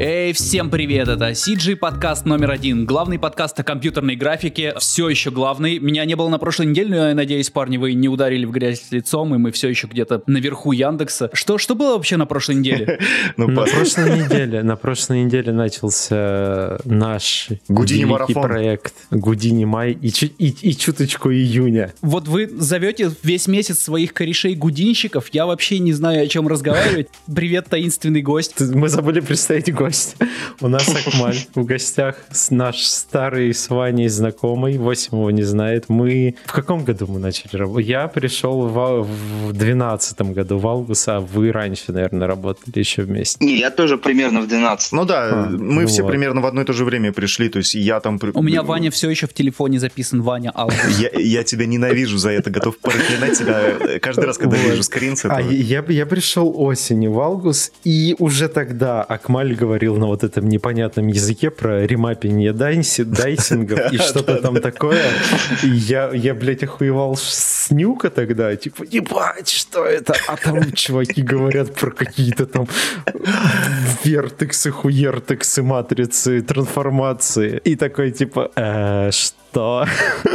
Эй, всем привет, это CG подкаст номер один, главный подкаст о компьютерной графике, все еще главный. Меня не было на прошлой неделе, но я надеюсь, парни, вы не ударили в грязь лицом, и мы все еще где-то наверху Яндекса. Что, что было вообще на прошлой неделе? Ну, на прошлой неделе, на прошлой неделе начался наш Гудини марафон проект Гудини май и чуточку июня. Вот вы зовете весь месяц своих корешей гудинщиков, я вообще не знаю, о чем разговаривать. Привет, таинственный гость. Мы забыли представить гость. У нас Акмаль в гостях, наш старый с Ваней знакомый, восемь его не знает. Мы... В каком году мы начали работать? Я пришел в, в 12 году в август, а вы раньше, наверное, работали еще вместе. Не, я тоже примерно в 12 Ну да, а, мы ну все вот. примерно в одно и то же время пришли, то есть я там... У меня Ваня все еще в телефоне записан, Ваня Август. Я, я тебя ненавижу за это, готов проклинать тебя каждый раз, когда вижу скрин с этого. А я, я пришел осенью в август, и уже тогда Акмаль говорил на вот этом непонятном языке про ремаппинг дайси, дайсингов и что-то там такое. И я, я, блядь, охуевал с нюка тогда, типа, ебать, что это? А там чуваки говорят про какие-то там вертексы, хуертексы, матрицы, трансформации. И такой, типа, э, что? Что?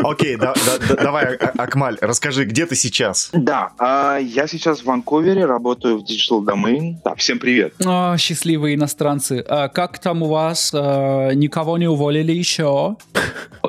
Окей, да, да, давай, а, Акмаль, расскажи, где ты сейчас? Да, а, я сейчас в Ванкувере, работаю в Digital Domain. Да, всем привет. О, счастливые иностранцы. А, как там у вас? А, никого не уволили еще?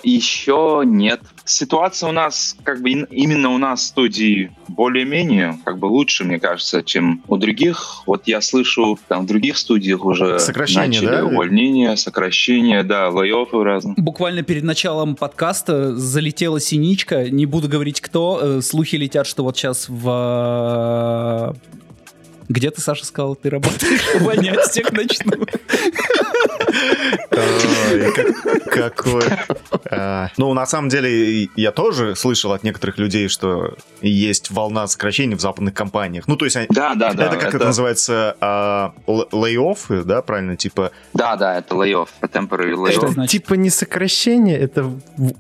Еще нет. Ситуация у нас, как бы именно у нас в студии более-менее, как бы лучше, мне кажется, чем у других. Вот я слышу, там в других студиях уже сокращение, начали да? увольнения, сокращения, да, лей-оффы разные. Буквально перед началом подкаста залетела синичка, не буду говорить кто, э, слухи летят, что вот сейчас в где ты, Саша, сказал, ты работаешь? Увольнять всех начну. Какой. А, ну, на самом деле, я тоже слышал от некоторых людей, что есть волна сокращений в западных компаниях. Ну, то есть, да, да, да. Это как это называется? Лей-офф, да, правильно? Типа. Да, да, это lay-off, temporary lay-off. Типа не сокращение, это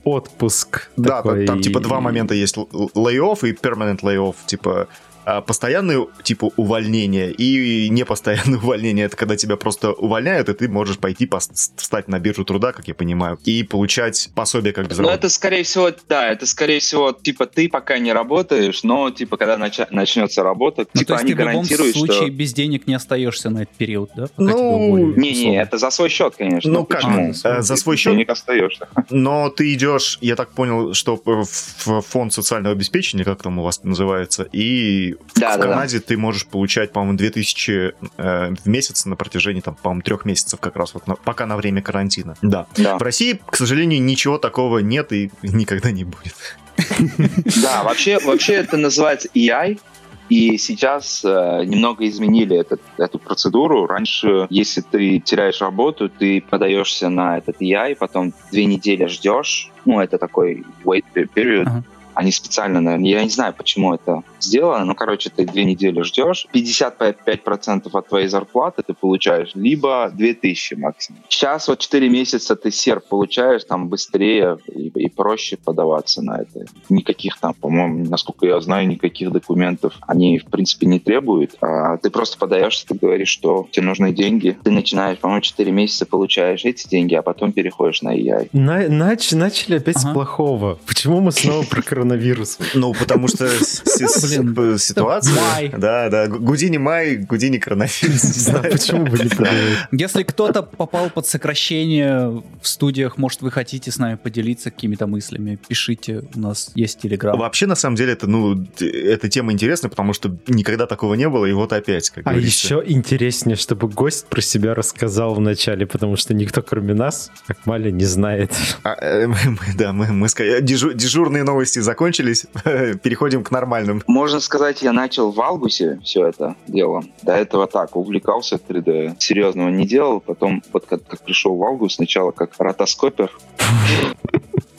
отпуск. Да, там типа два момента есть: lay-off и permanent lay-off. Типа а, постоянные типа увольнения и непостоянные увольнения. Это когда тебя просто увольняют, и ты можешь пойти встать на биржу труда, как я понимаю, и получать пособие как безработный. Ну, это скорее всего, да, это скорее всего, типа, ты пока не работаешь, но, типа, когда нач- начнется работа, ну, типа, они гарантируют, что... в любом случае что... без денег не остаешься на этот период, да? Ну, не-не, это за свой счет, конечно. Ну, как? Почему? А, за свой счет? Денег остаешься. Но ты идешь, я так понял, что в фонд социального обеспечения, как там у вас называется, и да, в да, Канаде да. ты можешь получать, по-моему, 2000 э, в месяц на протяжении, там, по-моему, трех месяцев как раз, вот на, пока на время карантина. Да. да. В России, к сожалению, ничего такого нет и никогда не будет. Да, вообще, вообще это называется EI, и сейчас э, немного изменили этот, эту процедуру. Раньше, если ты теряешь работу, ты подаешься на этот EI, потом две недели ждешь. Ну, это такой wait period. Uh-huh. Они специально, наверное, я не знаю, почему это сделано, но, короче, ты две недели ждешь, 55% от твоей зарплаты ты получаешь, либо 2000 максимум. Сейчас вот 4 месяца ты серп получаешь, там быстрее и, и проще подаваться на это. Никаких там, по-моему, насколько я знаю, никаких документов они, в принципе, не требуют. А ты просто подаешься, ты говоришь, что тебе нужны деньги. Ты начинаешь, по-моему, 4 месяца получаешь эти деньги, а потом переходишь на EI. На, нач, начали опять ага. с плохого. Почему мы снова про коронавирус? Ну, потому что ситуация. Да, да. Гудини май, Гудини коронавирус. Не знаю, почему бы не Если кто-то попал под сокращение в студиях, может, вы хотите с нами поделиться какими-то мыслями, пишите, у нас есть телеграм. Вообще, на самом деле, это, ну, эта тема интересна, потому что никогда такого не было, и вот опять, как А еще интереснее, чтобы гость про себя рассказал в начале, потому что никто, кроме нас, как Маля, не знает. А, э, да, мы, мы дежурные новости закончились, переходим к нормальным. Можно сказать, я начал в Алгусе все это дело. До этого так, увлекался 3D. Серьезного не делал. Потом, вот как, как пришел в Алгус, сначала как ротоскопер.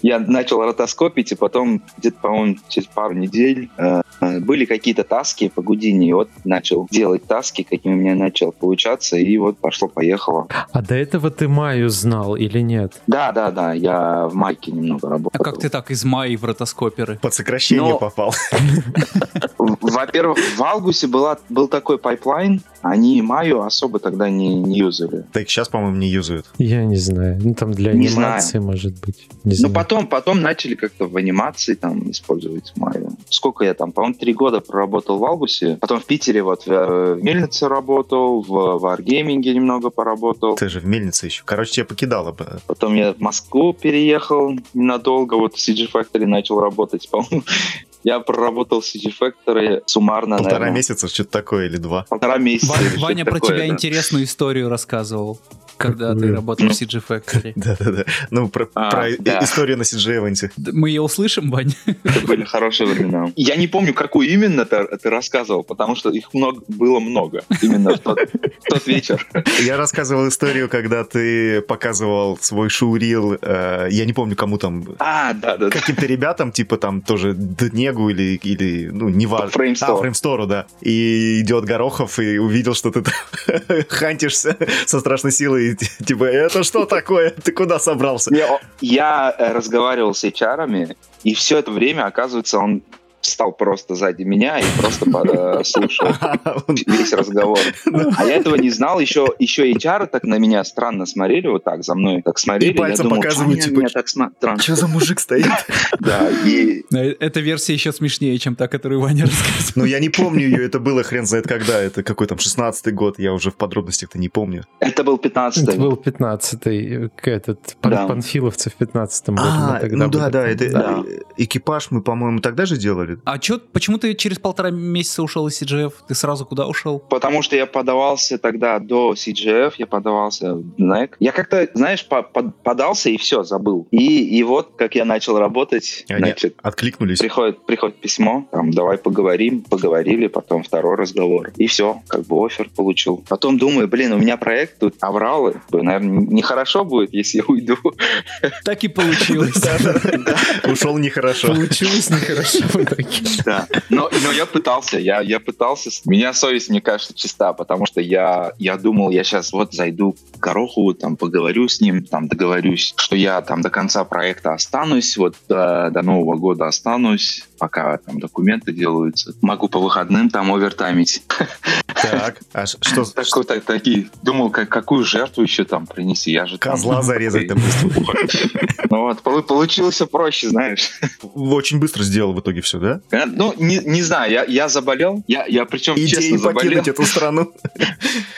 Я начал ротоскопить, и потом где-то, по-моему, через пару недель э, были какие-то таски по Гудини, и вот начал делать таски, какими у меня начал получаться, и вот пошло-поехало. А до этого ты Майю знал или нет? Да, да, да, я в Майе немного работал. А как ты так из Майи в ротоскоперы? Под сокращение Но... попал. Во-первых, в была, был такой пайплайн, они Маю особо тогда не, не юзали. Так сейчас, по-моему, не юзают. Я не знаю. Ну, там для Не анимации, знаю. может быть. Не Ну, знаю. потом, потом начали как-то в анимации там использовать Маю. Сколько я там, по-моему, три года проработал в Албусе. Потом в Питере вот в, э, в Мельнице работал, в Wargaming немного поработал. Ты же в мельнице еще. Короче, тебя покидало бы. Потом я в Москву переехал ненадолго, вот в CG Factory начал работать. По-моему, я проработал в CG Factory суммарно, Полтора наверное, месяца, что-то такое, или два. полтора месяца. Ва- или что-то Ваня про такое, тебя да. интересную историю рассказывал, когда ты работал в CG Factory. Да-да-да. Ну, про, А, про да. историю на CG Event. Мы ее услышим, Вань? Это были хорошие времена. Я не помню, какую именно ты, ты рассказывал, потому что их много, было много. Именно в тот, тот вечер. Я рассказывал историю, когда ты показывал свой шоурил, э, я не помню, кому там, А, да, да, да. каким-то ребятам, типа там тоже Днегу или, или ну, не важно. Фреймстор. А, Фреймстору, да. И идет Горохов и увидел, что ты там хантишься со страшной силой. Типа, это что такое? Ты куда собрался? Я э, разговаривал с HR, и все это время, оказывается, он встал просто сзади меня и просто э, слушал весь разговор. А я этого не знал. Еще, еще HR так на меня странно смотрели, вот так за мной так смотрели. И пальцем показывают, «Чё они типа, меня так смотрят?» Что за мужик стоит? Да, и Э, Эта версия еще смешнее, чем та, которую Ваня рассказывал. Ну, я не помню ее, это было хрен знает когда. Это какой там 16-й год, я уже в подробностях-то не помню. это был 15 Это был 15-й, к- этот, Да. Панфиловцы в 15-м году. мы А, тогда ну да, да, это Да. э, экипаж мы, по-моему, тогда же делали. А чё, почему ты через полтора месяца ушел из CGF? Ты сразу куда ушел? Потому что я подавался тогда до CGF, я подавался в NEC. Я как-то, знаешь, по- под- подался и все, забыл. И, и вот, как я начал работать, Они значит, откликнулись. приходит, приходит письмо, там, давай поговорим, поговорили, потом второй разговор. И все, как бы офер получил. Потом думаю, блин, у меня проект тут авралы. Наверное, нехорошо будет, если я уйду. Так и получилось. Ушел нехорошо. Получилось нехорошо в итоге. Да. Но, но я пытался, я, я пытался. Меня совесть, мне кажется, чиста, потому что я, я думал, я сейчас вот зайду к Горохову, там, поговорю с ним, там, договорюсь, что я там до конца проекта останусь, вот до, до Нового года останусь, пока там документы делаются. Могу по выходным там овертаймить. Так, а что, Такой, так, такие, думал, как, какую жертву еще там принести, я же там- Козла зарезать, допустим. Ну вот, полу- получилось проще, знаешь. Очень быстро сделал в итоге все, да? Э, Ну, не, не знаю, я, я заболел, я, я причем честно Идеи заболел. покинуть эту страну.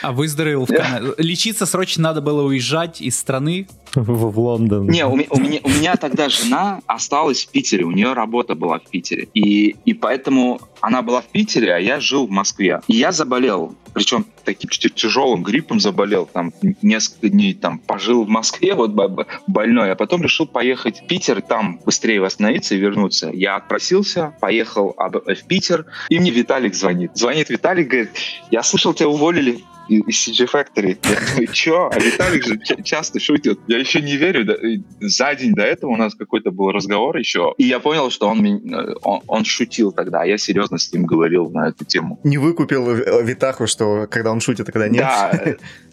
А выздоровел в Канаде. Лечиться срочно надо было уезжать из страны. В, в Лондон. Не, у меня, у меня тогда жена осталась в Питере, у нее работа была в Питере. И, и поэтому она была в Питере, а я жил в Москве. И я заболел, причем таким тяжелым гриппом заболел, там несколько дней там пожил в Москве вот бо- бо- больной, а потом решил поехать в Питер, там быстрее восстановиться и вернуться. Я отпросился, поехал в Питер, и мне Виталик звонит. Звонит Виталик, говорит, я слышал, тебя уволили из CG Factory. Я чё? А Виталик же ча- часто шутит. Я еще не верю. За день до этого у нас какой-то был разговор еще. И я понял, что он, меня- он, он шутил тогда, а я серьезно с ним говорил на эту тему. Не выкупил э, Витаху, что когда он шутит, а когда нет. Да,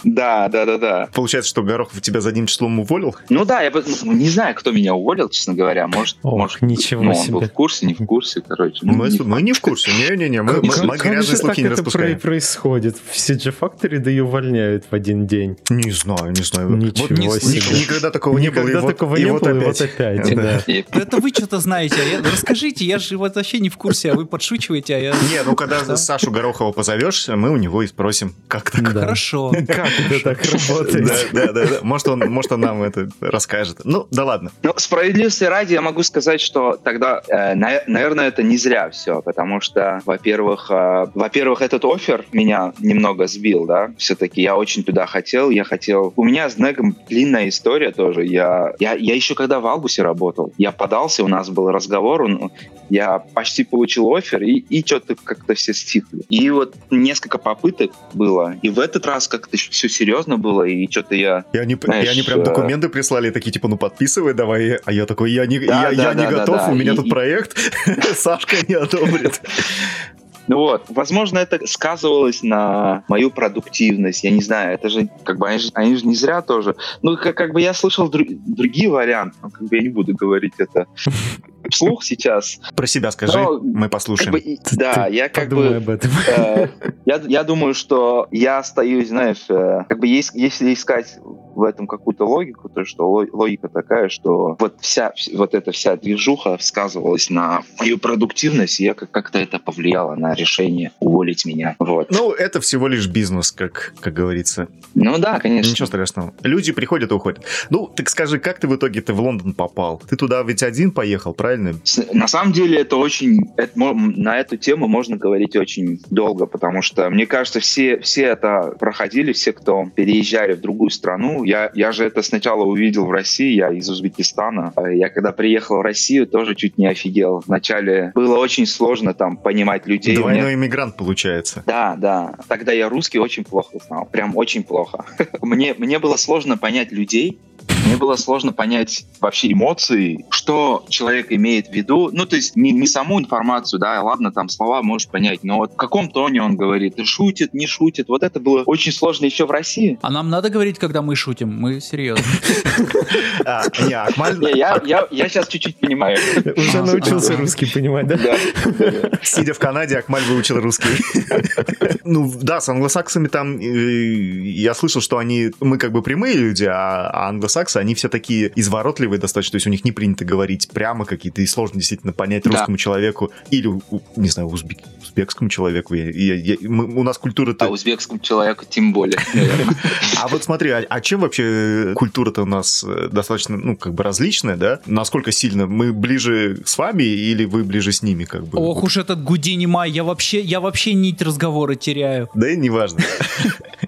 да, да, да, да. Получается, что Горохов тебя задним числом уволил? Ну да, я бы- ну, не знаю, кто меня уволил, честно говоря. Может, Ох, может ничего ну, он был себе. в курсе, не в курсе, короче. Ну, Мы не мы не в курсе. Не-не-не, мы Как, мы- как- мы как грязные же слухи так не это распускаем. про- происходит? В CG Factory да и увольняют в один день. Не знаю, не знаю. Ничего Вот себе. Никогда такого не было. Никогда вот- такого и не вот было, и опять. вот опять. Да. да. Это вы что-то знаете. а я- Расскажите, я же вот вообще не в курсе, а вы подшучиваете, а я... Не, ну когда Да. Сашу Горохова позовешь, мы у него и спросим, как так. Да. Хорошо. Как это так работает? Да, да, да, да. Может, он, может, он нам это расскажет. Ну, да ладно. Ну, справедливости ради, я могу сказать, что тогда, э, на- наверное, это не зря все, потому что, во-первых, э, во-первых, этот офер меня немного сбил, да, все-таки я очень туда хотел, я хотел... У меня с Негом длинная история тоже, я, я, я еще когда в Албусе работал, я подался, у нас был разговор, он- я почти получил офер, и, и что-то как-то все стихли. И вот несколько попыток было, и в этот раз как-то все серьезно было, и что-то я И они, Знаешь, и они прям э, документы прислали, такие, типа, ну, подписывай давай. А я такой, я не, Да, я, да, я не да, да, готов, да. у меня И- тут и- проект, Сашка не одобрит. Ну вот, возможно, это сказывалось на мою продуктивность, я не знаю, это же, как бы, они же, они же не зря тоже. Ну, как, как бы я слышал друг, другие варианты, но как бы я не буду говорить это вслух сейчас. Про себя скажи, Но, мы послушаем. Как бы, да, я как бы... Об этом. Э, я, я думаю, что я остаюсь, знаешь, э, как бы есть, если искать в этом какую-то логику, то что логика такая, что вот вся вот эта вся движуха сказывалась на мою продуктивность, и я как-то это повлияло на решение уволить меня. Вот. Ну, это всего лишь бизнес, как, как говорится. Ну да, конечно. Ничего страшного. Люди приходят и уходят. Ну, так скажи, как ты в итоге ты в Лондон попал? Ты туда ведь один поехал, правильно? На самом деле это очень... Это, на эту тему можно говорить очень долго, потому что, мне кажется, все, все это проходили, все, кто переезжали в другую страну, я, я же это сначала увидел в России, я из Узбекистана. А я когда приехал в Россию, тоже чуть не офигел. Вначале было очень сложно там понимать людей. Двойной Мне... иммигрант получается. Да, да. Тогда я русский очень плохо знал. Прям очень плохо. мне, мне было сложно понять людей, мне было сложно понять вообще эмоции, что человек имеет в виду. Ну, то есть не, не саму информацию, да, ладно, там слова можешь понять, но вот в каком тоне он говорит, шутит, не шутит. Вот это было очень сложно еще в России. А нам надо говорить, когда мы шутим? Мы серьезно. А, я сейчас чуть-чуть понимаю. Уже научился русский понимать, да? Сидя в Канаде, Акмаль выучил русский. Ну, да, с англосаксами там я слышал, что они, мы как бы прямые люди, а англосаксы, они все такие изворотливые достаточно, то есть у них не принято говорить прямо какие-то, и сложно действительно понять да. русскому человеку или, не знаю, узбек, узбекскому человеку. Я, я, я, мы, у нас культура-то... А узбекскому человеку тем более. А вот смотри, а, а чем вообще культура-то у нас э, достаточно, ну, как бы различная, да? Насколько сильно? Мы ближе с вами или вы ближе с ними, как бы? Ох уж этот Гудини Май, я вообще, я вообще нить разговора теряю. Да и неважно.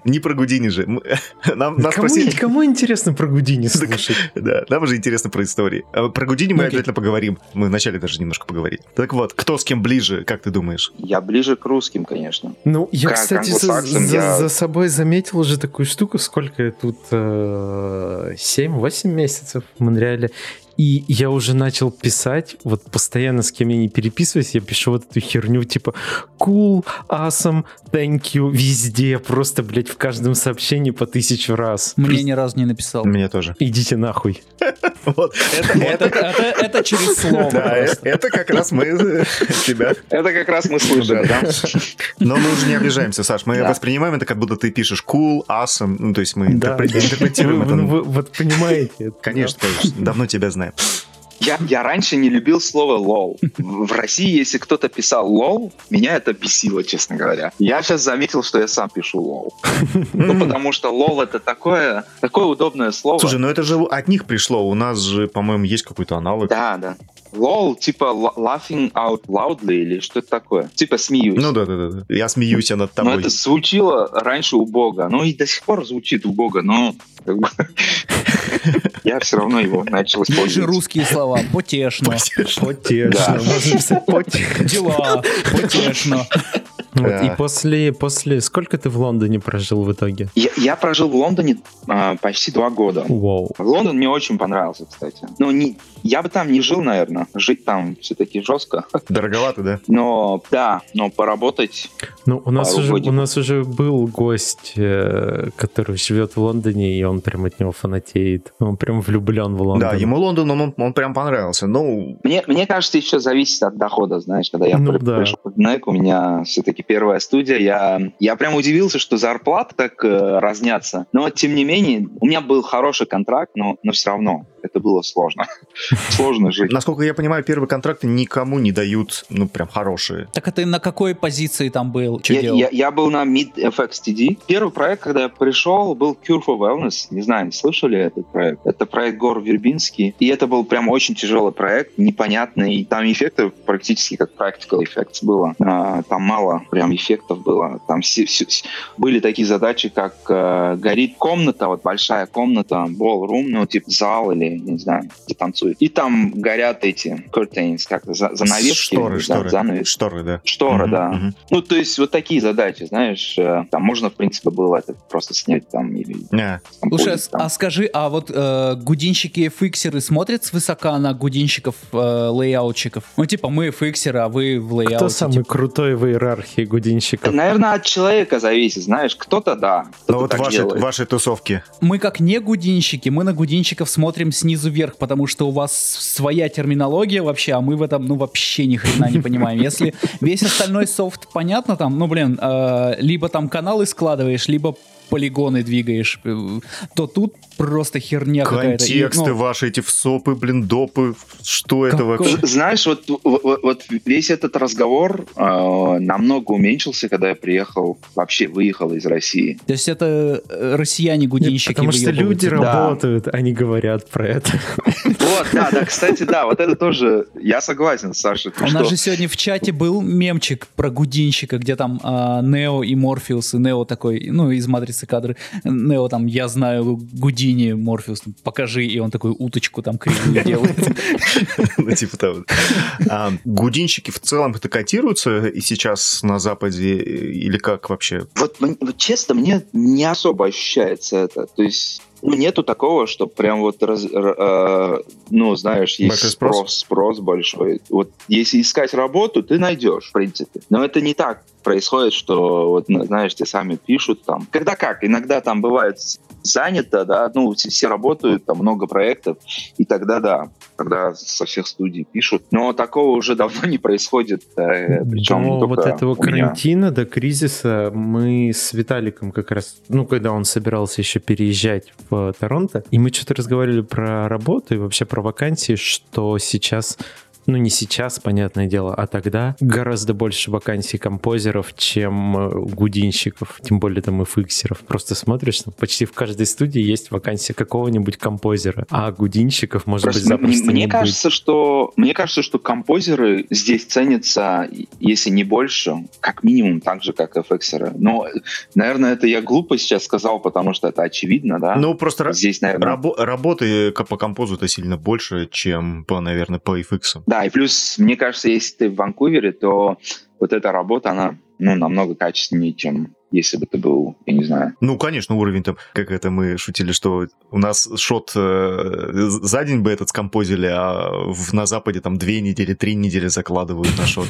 Не про Гудини же. Нам, нас кому, спросили... кому интересно про Гудини слушать? Да, нам уже интересно про истории. А про Гудини мы обязательно поговорим. Мы вначале даже немножко поговорим. Так вот, кто с кем ближе, как ты думаешь? Я ближе к русским, конечно. Ну, я, кстати, за, собой заметил уже такую штуку, сколько тут... Э, 7-8 месяцев в Монреале. И я уже начал писать, вот постоянно с кем я не переписываюсь, я пишу вот эту херню, типа cool, awesome, thank you, везде, просто, блядь, в каждом сообщении по тысячу раз. Мне ни разу не написал. Мне тоже. Идите нахуй. Вот. Это через слово. Да, это как раз мы тебя. Это как раз мы слышим, да? Но мы уже не обижаемся, Саш. Мы воспринимаем это, как будто ты пишешь cool, awesome. Ну, то есть мы интерпретируем это. Вот понимаете. Конечно, конечно. Давно тебя знаю. Я, я раньше не любил слово лол. В России, если кто-то писал лол, меня это бесило, честно говоря. Я сейчас заметил, что я сам пишу лол. Ну, потому что лол это такое, такое удобное слово. Слушай, ну это же от них пришло. У нас же, по-моему, есть какой-то аналог. Да, да. Лол, типа laughing out loudly или что это такое? Типа смеюсь. Ну да, да, да. Я смеюсь над тобой. Ну это звучило раньше у Бога. Ну и до сих пор звучит убого, но я все равно его начал использовать. Есть же русские слова. Потешно. Потешно. Можно писать Дела. Потешно. Вот. И после, после... Сколько ты в Лондоне прожил в итоге? Я, я прожил в Лондоне а, почти два года. Вау. Лондон мне очень понравился, кстати. Ну, не, я бы там не жил, наверное. Жить там все-таки жестко. Дороговато, да? Но, да, но поработать... Ну, у нас, уже, у нас уже был гость, э, который живет в Londоне, и он прям от него фанатеет. Он прям влюблен в Лондон. Да, ему Лондон, он, он прям понравился. Ну... Мне, мне кажется, еще зависит от дохода, знаешь, когда я ну, при, да. пришел в NEC, у меня все-таки первая студия, я, я прям удивился, что зарплаты так э, разнятся. Но, тем не менее, у меня был хороший контракт, но, но все равно это было сложно. Сложно жить. Насколько я понимаю, первые контракты никому не дают, ну, прям хорошие. Так это на какой позиции там был? Я, я, я был на Mid FXTD. Первый проект, когда я пришел, был Cure for Wellness. Не знаю, слышали этот проект? Это проект Гор Вербинский. И это был прям очень тяжелый проект, непонятный. Там эффектов практически как practical effects было. А, там мало прям эффектов было. Там все, все, были такие задачи, как э, горит комната, вот большая комната, ballroom, ну, типа зал или не знаю, где танцуют. И там горят эти curtains, как занавески. Шторы, шторы. Занавес. Шторы, да. Шторы, да. Угу. Ну, то есть вот такие задачи, знаешь, э, там можно, в принципе, было это просто снять там или... Yeah. Там, Слушай, там. а скажи, а вот э, гудинщики фиксеры смотрят свысока на гудинщиков, э, лейаутчиков? Ну, типа, мы фиксеры, а вы в лейауте. Кто самый типа... крутой в иерархии гудинщиков? Наверное, от человека зависит, знаешь, кто-то да. Ну вот ваши, ваши тусовки. Мы как не гудинщики, мы на гудинщиков смотрим снизу вверх, потому что у вас своя терминология вообще, а мы в этом, ну, вообще ни хрена не понимаем. Если весь остальной софт понятно там, ну, блин, э, либо там каналы складываешь, либо полигоны двигаешь, э, то тут просто херня какая-то. Контексты ну, ваши, эти всопы, блин, допы, что это вообще? Знаешь, вот, вот, вот весь этот разговор э, намного уменьшился, когда я приехал, вообще выехал из России. То есть это э, россияне-гудинщики Потому что люди да. работают, они говорят про это. Вот, да, да, кстати, да, вот это тоже, я согласен, Саша. У нас же сегодня в чате был мемчик про гудинщика, где там э, Нео и Морфеус, и Нео такой, ну, из «Матрицы» кадры, Нео там, я знаю Гудини Морфеус, покажи, и он такую уточку там кривую делает. Ну, типа того. А, гудинщики в целом это котируются и сейчас на Западе, или как вообще? Вот, честно, мне не особо ощущается это. То есть ну, нету такого, что прям вот, раз, э, ну, знаешь, есть спрос, спрос большой. Вот если искать работу, ты найдешь, в принципе. Но это не так происходит, что, вот, знаешь, те сами пишут там. Когда как? Иногда там бывает занято, да, ну, все работают, там много проектов, и тогда, да, когда со всех студий пишут. Но такого уже давно не происходит. Э, причем до вот этого карантина, до кризиса мы с Виталиком как раз, ну, когда он собирался еще переезжать в Торонто, и мы что-то разговаривали про работу и вообще про вакансии, что сейчас ну не сейчас, понятное дело, а тогда гораздо больше вакансий композеров, чем э, гудинщиков, тем более там и фиксеров. Просто смотришь, там почти в каждой студии есть вакансия какого-нибудь композера, а гудинщиков, может Просто быть, запросто мне не кажется, быть. что Мне кажется, что композеры здесь ценятся, если не больше, как минимум так же, как и фиксеры. Но, наверное, это я глупо сейчас сказал, потому что это очевидно, да? Ну, просто здесь, наверное... Рабо- работы по композу-то сильно больше, чем, по, наверное, по FX. Да, и плюс, мне кажется, если ты в Ванкувере, то вот эта работа, она ну, намного качественнее, чем если бы ты был, я не знаю. Ну, конечно, уровень там, как это мы шутили, что у нас шот э, за день бы этот скомпозили, а в, на Западе там две недели, три недели закладывают на шот.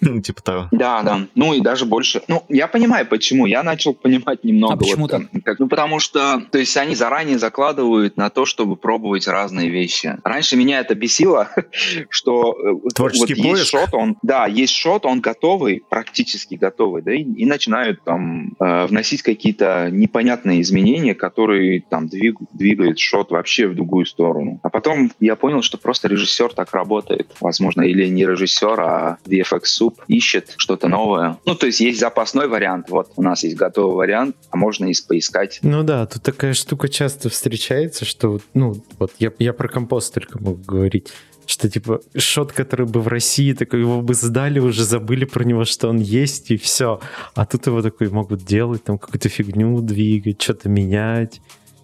Ну, типа того. Да, да. Ну и даже больше. Ну, я понимаю, почему. Я начал понимать немного. А почему так? Ну, потому что, то есть они заранее закладывают на то, чтобы пробовать разные вещи. Раньше меня это бесило, что э, Творческий вот есть шот, он, да, есть шот, он готовый, практически готовый, да, и, и начинают там э, вносить какие-то непонятные изменения, которые там двиг, двигают шот вообще в другую сторону. А потом я понял, что просто режиссер так работает, возможно, или не режиссер, а VFX суп ищет что-то новое. Ну, то есть есть запасной вариант. Вот у нас есть готовый вариант, а можно и поискать. Ну да, тут такая штука часто встречается, что, ну, вот я, я про компост только могу говорить что типа шот, который бы в России, такой его бы сдали, уже забыли про него, что он есть, и все. А тут его такой могут делать, там какую-то фигню двигать, что-то менять.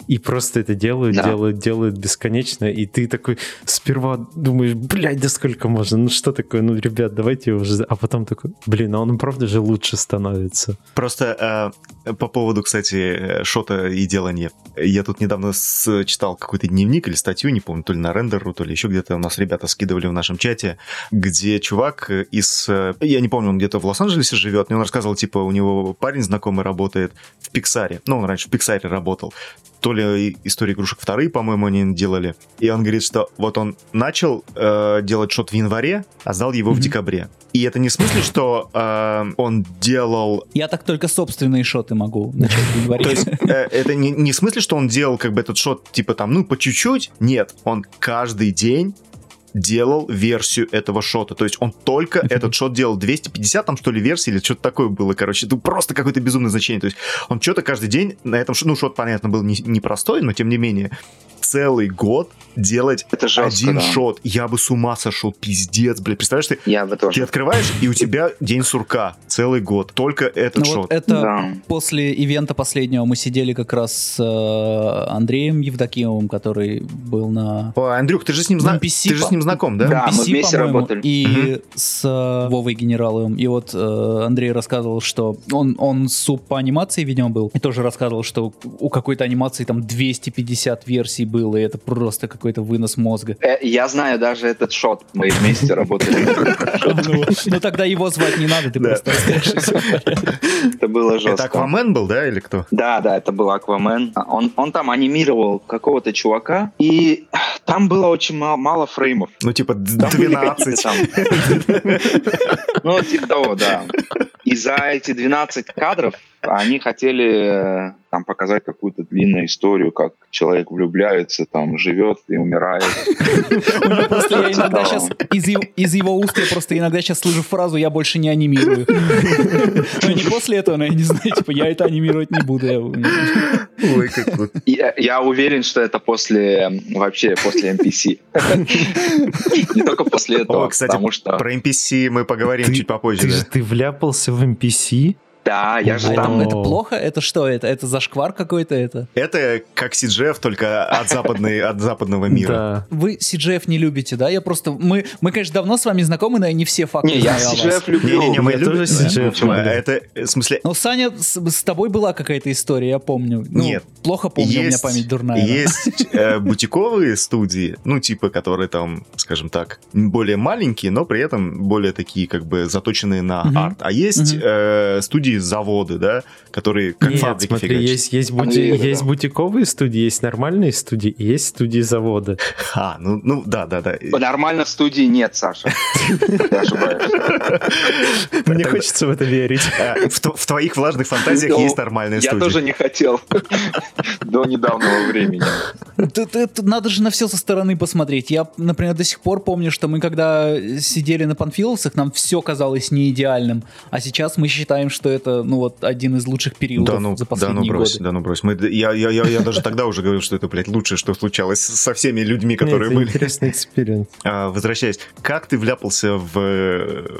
И просто это делают, да. делают, делают бесконечно, и ты такой сперва думаешь, блядь, да сколько можно, ну что такое, ну, ребят, давайте уже, а потом такой, блин, а он правда же лучше становится. Просто э, по поводу, кстати, шота и делания. Я тут недавно с, читал какой-то дневник или статью, не помню, то ли на рендеру, то ли еще где-то у нас ребята скидывали в нашем чате, где чувак из, э, я не помню, он где-то в Лос-Анджелесе живет, но он рассказывал, типа, у него парень знакомый работает в Пиксаре, ну, он раньше в Пиксаре работал, то ли истории игрушек вторые, по-моему, они делали. И он говорит, что вот он начал э, делать шот в январе, а сдал его mm-hmm. в декабре. И это не в смысле, что э, он делал... Я так только собственные шоты могу начать в январе. То есть э, это не, не в смысле, что он делал как бы этот шот типа там, ну, по чуть-чуть. Нет, он каждый день делал версию этого шота. То есть он только этот шот делал. 250 там, что ли, версий или что-то такое было, короче. Это просто какое-то безумное значение. То есть он что-то каждый день на этом... Ну, шот, понятно, был непростой, не, не но тем не менее целый год делать это жестко, один да. шот. Я бы с ума сошел, пиздец, блядь. Представляешь, ты, Я бы тоже. ты открываешь, и у тебя день сурка целый год. Только этот Ну шот. вот это Да. после ивента последнего мы сидели как раз с э, Андреем Евдокимовым, который был на О, Андрюх, ты же с ним, зна- NPC ты же с ним знаком, да? Да, мы NPC, вместе по-моему, работали. И с э, Вовой Генераловым. И вот э, Андрей рассказывал, что он, он суп по анимации, видимо, был. И тоже рассказывал, что у какой-то анимации там 250 версий было, и это просто какой-то вынос мозга. Э, Я знаю даже этот шот. Мы вместе работали. Ну, ну, тогда его звать не надо, ты просто. Это было Это жестко. Аквамен был, да, или кто? Да, да, это был Аквамен. Он, он там анимировал какого-то чувака, и там было очень мало, фреймов. Ну, типа, д- Там были 12. какие-то там- Ну, типа того, да. И за эти 12 кадров они хотели э, там показать какую-то длинную историю, как человек влюбляется, там живет и умирает. Просто я иногда Да. сейчас из, его- из его уст я просто иногда сейчас слышу фразу «я больше не анимирую». Но не после этого, но я не знаю, типа я это анимировать не буду. Я- Ой, как вот. Я, уверен, что это после вообще после NPC. Не только после этого, потому что Про NPC мы поговорим чуть попозже. Ты да. же ты вляпался в NPC? Да, я же А там это, это плохо? Это что это? Это зашквар какой-то это? Это как CGF, только от, западной, от западного мира. Да. Вы CGF не любите, да? Я просто... Мы, мы конечно, давно с вами знакомы, но я не все факты Не, я. CGF люблю. Не-не-не, мы Я любим. тоже CGF. Это, в смысле, Но, Саня, с, с тобой была какая-то история, я помню. Ну, Нет. Плохо помню, у меня есть, память дурная. есть э, бутиковые студии, ну, типа, которые там, скажем так, более маленькие, но при этом более такие, как бы, заточенные на арт. А есть э, студии заводы, да, которые как Нет, фабрики смотри, фигачат. есть, есть, бути- да. есть бутиковые студии, есть нормальные студии, и есть студии завода. А, ну, ну, да, да, да. Нормально в студии нет, Саша. Ты ошибаешься. Мне хочется в это верить. Э, В, тв- в твоих влажных фантазиях Ну, есть нормальные Я студии. тоже не хотел до недавнего времени. Надо же на все со стороны посмотреть. Я, например, до сих пор помню, что мы когда сидели на панфиловцах, нам все казалось не идеальным. А сейчас мы считаем, что это, ну вот, один из лучших периодов Да ну, за да ну последние брось, годы. да ну брось. Мы, я, я, я, я даже тогда уже говорил, что это, блядь, лучшее, что случалось со всеми людьми, которые Нет, это были. интересный experience. А, возвращаясь, как ты вляпался в,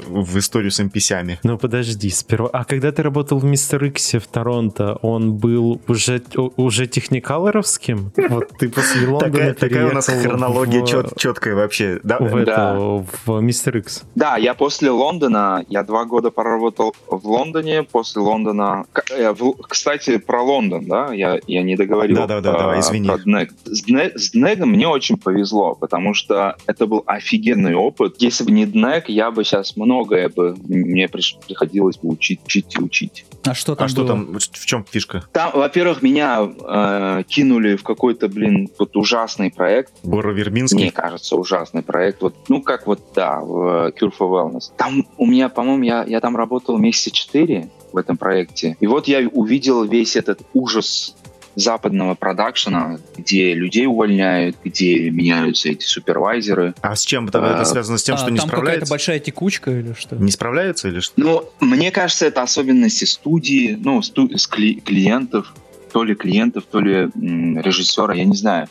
в историю с NPC-ами? Ну подожди, сперва. А когда ты работал в Mr. X е в Торонто, он был уже, уже техникалоровским? Вот ты после Лондона Такая, такая у нас хронология в- чет- четкая вообще. Да? в, Да. это, в Мистер Икс. Да, я после Лондона, я два года проработал в Лондоне, после Лондона... Э, Кстати, про Лондон, да, я, я не договорил. Да-да-да, а, давай, извини. про Днег. С, Дне- с Днегом мне очень повезло, потому что это был офигенный опыт. Если бы не Днег, я бы сейчас многое бы... Мне приходилось бы учить, учить и учить. А что там А что было? там, в чем фишка? Там, во-первых, меня э, кинули в какой-то, блин, вот ужасный проект, Бора Вербинский? Мне кажется, ужасный проект. Вот, ну, как вот, да, в Cure for Wellness. Там у меня, по-моему, я, я там работал месяца четыре в этом проекте. И вот я увидел весь этот ужас западного продакшена, где людей увольняют, где меняются эти супервайзеры. А с чем это, А, это связано с тем, А, что не там какая-то справляется? большая текучка или что? Не справляется или что? Ну, мне кажется, это особенности студии, ну, сту- с кли- клиентов, то ли клиентов, то ли м, режиссера, я не знаю.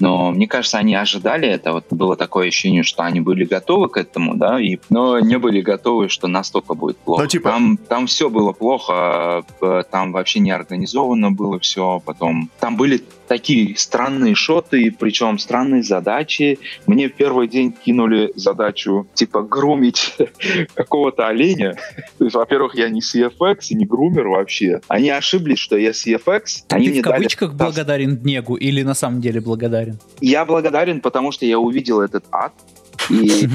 Но мне кажется, они ожидали это. Вот было такое ощущение, что они были готовы к этому, да, и, но не были готовы, что настолько будет плохо. Ну, типа- Там, там все было плохо, э, там вообще не организовано было все. Потом там были такие странные шоты, причем странные задачи. Мне в первый день кинули задачу типа грумить какого-то оленя. То есть, во-первых, я не CFX и не грумер вообще. Они ошиблись, что я CFX. Они Ты мне в дали кавычках таск. благодарен Днегу или на самом деле благодарен? Я благодарен, потому что я увидел этот ад и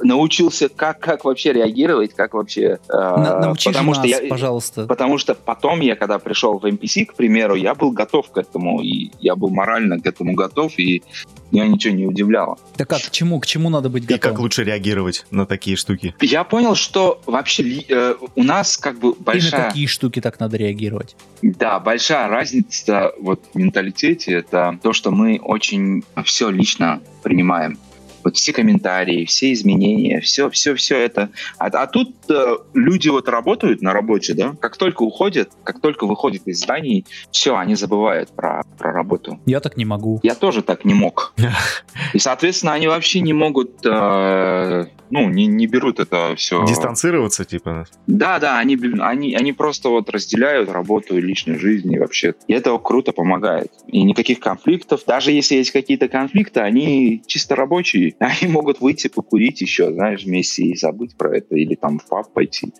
научился, как, как вообще реагировать, как вообще... э, На- потому нас, что я, пожалуйста. Потому что потом я, когда пришел в NPC, к примеру, я был готов к этому, и я был морально к этому готов, и меня ничего не удивляло. Так как, к чему, к чему надо быть И как готовым? лучше реагировать на такие штуки? Я понял, что вообще э, у нас как бы И на большая... какие штуки так надо реагировать? Да, большая разница вот в менталитете это то, что мы очень все лично принимаем. Вот все комментарии, все изменения, все, все, все это. А, а тут э, люди вот работают на работе, да, как только уходят, как только выходят из зданий, все, они забывают про, про работу. Я так не могу. Я тоже так не мог. И, соответственно, они вообще не могут, э, ну, не, не берут это все. Дистанцироваться, типа? Да, да, они, они, они просто вот разделяют работу и личную жизнь и вообще. И это круто помогает. И никаких конфликтов. Даже если есть какие-то конфликты, они чисто рабочие. Они могут выйти покурить еще, знаешь, вместе и забыть про это. Или там в паб пойти.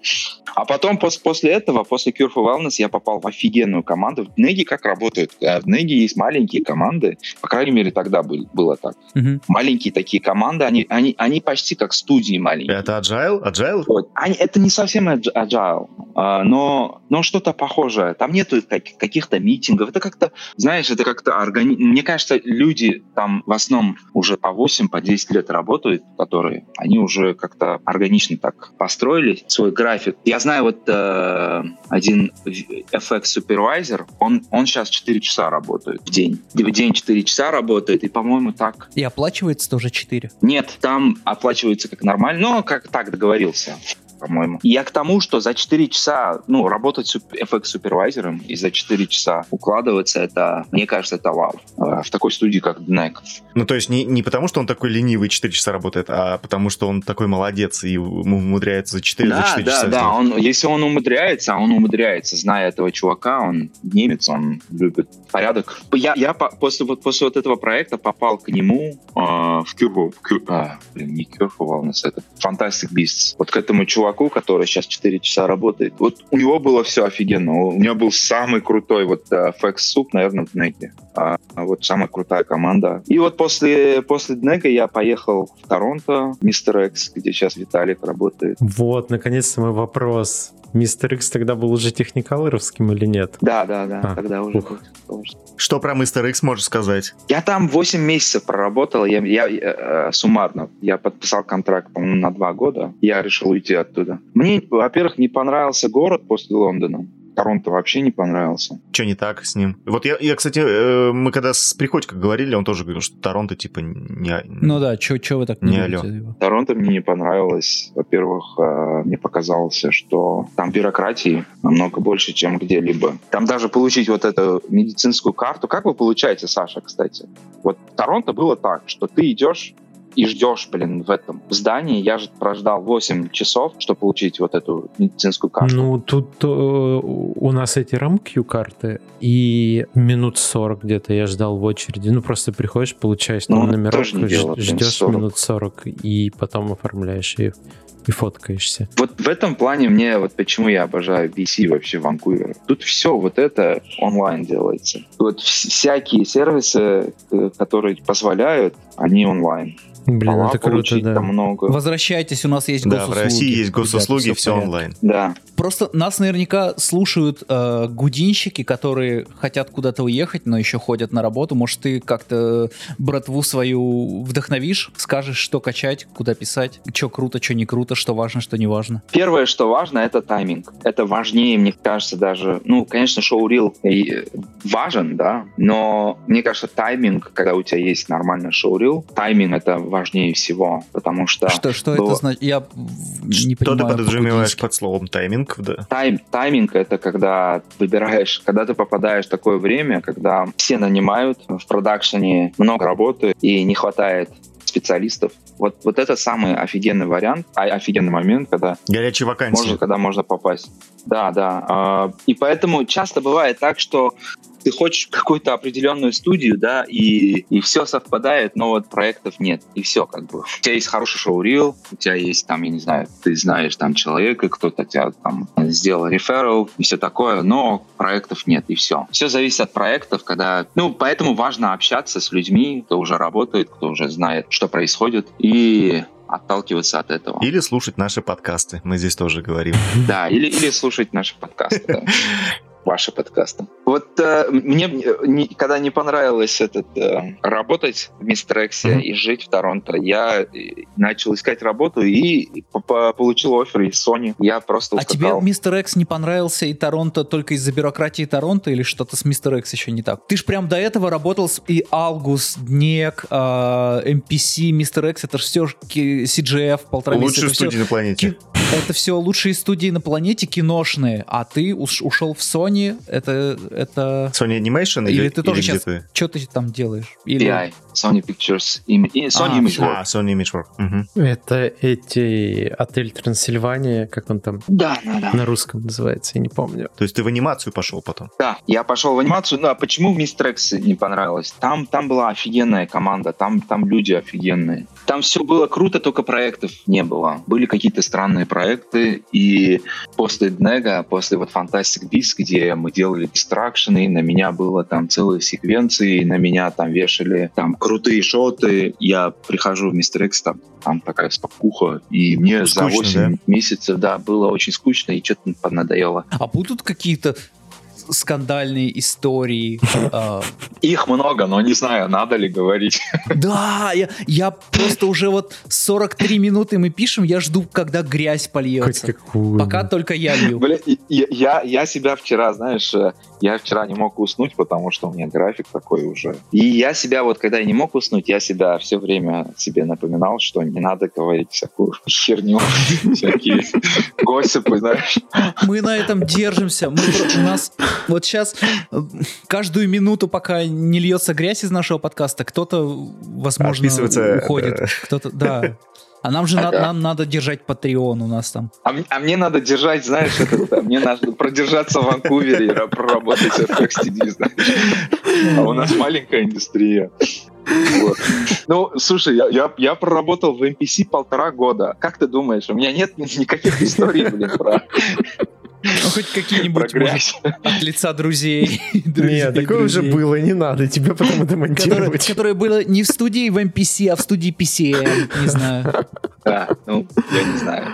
А потом, пос, после этого, после Cure for Wellness, я попал в офигенную команду. В Неги как работают? Э, в Неги есть маленькие команды. По крайней мере, тогда был, было так. Угу. Маленькие такие команды, они, они, они почти как студии маленькие. Это agile? Agile? Вот. Они, это не совсем agile, а, но, но что-то похожее. Там нету каких-то митингов. Это как-то, знаешь, это как-то органи... Мне кажется, люди там в основном уже по 8, по 10 лет работают, которые, они уже как-то органично так построили свой график. Я знаю вот э, один FX Supervisor, он, он сейчас 4 часа работает в день. В день 4 часа работает, и, по-моему, так. И оплачивается тоже 4? Нет, там оплачивается как нормально, но как так договорился по-моему. Я к тому, что за 4 часа, ну, работать с FX-супервайзером и за 4 часа укладываться, это, мне кажется, это вау. А, в такой студии, как DNEC. Ну, то есть не, не потому, что он такой ленивый 4 часа работает, а потому, что он такой молодец и умудряется за 4, да, за 4 да, часа. Да, да, он, если он умудряется, он умудряется, зная этого чувака, он немец, он любит порядок. Я, я после, вот, после вот этого проекта попал к нему э, в Curve, Cure, а, блин, не Curve Wellness, это Fantastic Beasts. Вот к этому чуваку чуваку, который сейчас 4 часа работает. Вот у него было все офигенно. У него был самый крутой вот FX Soup, наверное, в Днеке. А, а вот самая крутая команда. И вот после, после Днека я поехал в Торонто, Мистер Экс, где сейчас Виталик работает. Вот, наконец-то мой вопрос. Мистер Икс тогда был уже техникалеровским или нет? Да, да, да, а, тогда уже ух. был. Что про Мистер Икс можешь сказать? Я там 8 месяцев проработал, я, я, я э, суммарно. Я подписал контракт, по-моему, на 2 года. Я решил уйти оттуда. Мне, во-первых, не понравился город после Лондона. Торонто вообще не понравился. Что не так с ним? Вот я, я кстати, э, мы когда с Приходько говорили, он тоже говорил, что Торонто типа не... Ну да, что вы так не, не алё. Торонто мне не понравилось. Во-первых, э, мне показалось, что там бюрократии намного больше, чем где-либо. Там даже получить вот эту медицинскую карту. Как вы получаете, Саша, кстати? Вот в Торонто было так, что ты идешь и ждешь, блин, в этом здании. Я же прождал 8 часов, чтобы получить вот эту медицинскую карту. Ну, тут э, у нас эти рамки карты и минут 40 где-то я ждал в очереди. Ну, просто приходишь, получаешь ну, номерок, ждешь 40. минут 40 и потом оформляешь ее и фоткаешься. Вот в этом плане мне, вот почему я обожаю BC вообще Ванкувер. Тут все вот это онлайн делается. Вот всякие сервисы, э, которые позволяют, они онлайн. Блин, это круто, да. много. Возвращайтесь, у нас есть да, госуслуги. Да, в России есть госуслуги, Ребята, все, все онлайн. Да. Просто нас наверняка слушают э, гудинщики, которые хотят куда-то уехать, но еще ходят на работу. Может, ты как-то братву свою вдохновишь, скажешь, что качать, куда писать, что круто, что не круто, что важно, что не важно? Первое, что важно, это тайминг. Это важнее, мне кажется, даже... Ну, конечно, шоу-рил важен, да, но мне кажется, тайминг, когда у тебя есть нормальный шоу-рил, тайминг — это важнее всего, потому что... Что, что было... это значит? Я не что понимаю. Что ты подразумеваешь под словом тайминг? Да. Тайм, тайминг — это когда выбираешь, когда ты попадаешь в такое время, когда все нанимают, в продакшене много работы и не хватает специалистов. Вот, вот это самый офигенный вариант, а, офигенный момент, когда... Горячие вакансии. Можно, когда можно попасть. Да, да. А, и поэтому часто бывает так, что ты хочешь какую-то определенную студию, да, и, и все совпадает, но вот проектов нет, и все как бы. У тебя есть хороший шоу-рил, у тебя есть там, я не знаю, ты знаешь там человека, кто-то тебя там сделал реферал и все такое, но проектов нет, и все. Все зависит от проектов, когда... Ну, поэтому важно общаться с людьми, кто уже работает, кто уже знает, что происходит, и отталкиваться от этого. Или слушать наши подкасты, мы здесь тоже говорим. Да, или, или слушать наши подкасты. ваши подкасты. Вот э, мне не, когда не понравилось этот, э, работать в Мистрексе mm-hmm. и жить в Торонто, я э, начал искать работу и получил офер из Sony. Я просто ускакал. А тебе Мистер Экс не понравился и Торонто только из-за бюрократии Торонто или что-то с Мистер Экс еще не так? Ты ж прям до этого работал с и Алгус, Днек, э, MPC, Мистер Экс, это же все CGF, полтора Лучшие месяца. Лучшие студии все... на планете. Это все лучшие студии на планете киношные, а ты уш- ушел в Sony, это... это... Sony Animation или, или ты тоже или сейчас... Ты? Что ты там делаешь? Или... PI, Sony Pictures, Sony а, Imageworks. А, Sony Imageworks. Угу. Это эти отель Трансильвания, как он там да, да, да. на русском называется, я не помню. То есть ты в анимацию пошел потом? Да, я пошел в анимацию. Ну, а почему Мистер Экс не понравилось? Там, там была офигенная команда, там, там люди офигенные. Там все было круто, только проектов не было. Были какие-то странные проекты, и после Днега, после вот Fantastic Beasts, где мы делали дистракшены, на меня было там целые секвенции, на меня там вешали там крутые шоты, я прихожу в Мистер X, там, там такая спокуха, и мне скучно, за 8 да? месяцев, да, было очень скучно, и что-то поднадоело. А будут какие-то скандальные истории. А. Их много, но не знаю, надо ли говорить. Да, я, я просто уже вот 43 минуты мы пишем, я жду, когда грязь польется. Пока только я лью. Блин, я, я себя вчера, знаешь, э, я вчера не мог уснуть, потому что у меня график такой уже. И я себя вот, когда я не мог уснуть, я себя все время себе напоминал, что не надо говорить всякую херню, всякие госипы, знаешь. Мы на этом держимся. Мы, у нас вот сейчас э, каждую минуту, пока не льется грязь из нашего подкаста, кто-то, возможно, уходит. Да. Кто-то, да. А нам же ага. на, нам надо держать Patreon у нас там. А, а мне надо держать, знаешь, это, мне надо продержаться в Ванкувере и проработать в FXTD, знаешь. А у нас маленькая индустрия. Вот. Ну, слушай, я, я, я проработал в NPC полтора года. Как ты думаешь, у меня нет никаких историй, блин, про ну, хоть какие-нибудь, от лица друзей. Нет, такое уже было, не надо тебе потом это монтировать. Которое было не в студии в MPC, а в студии PCM, не знаю. Да, ну, я не знаю.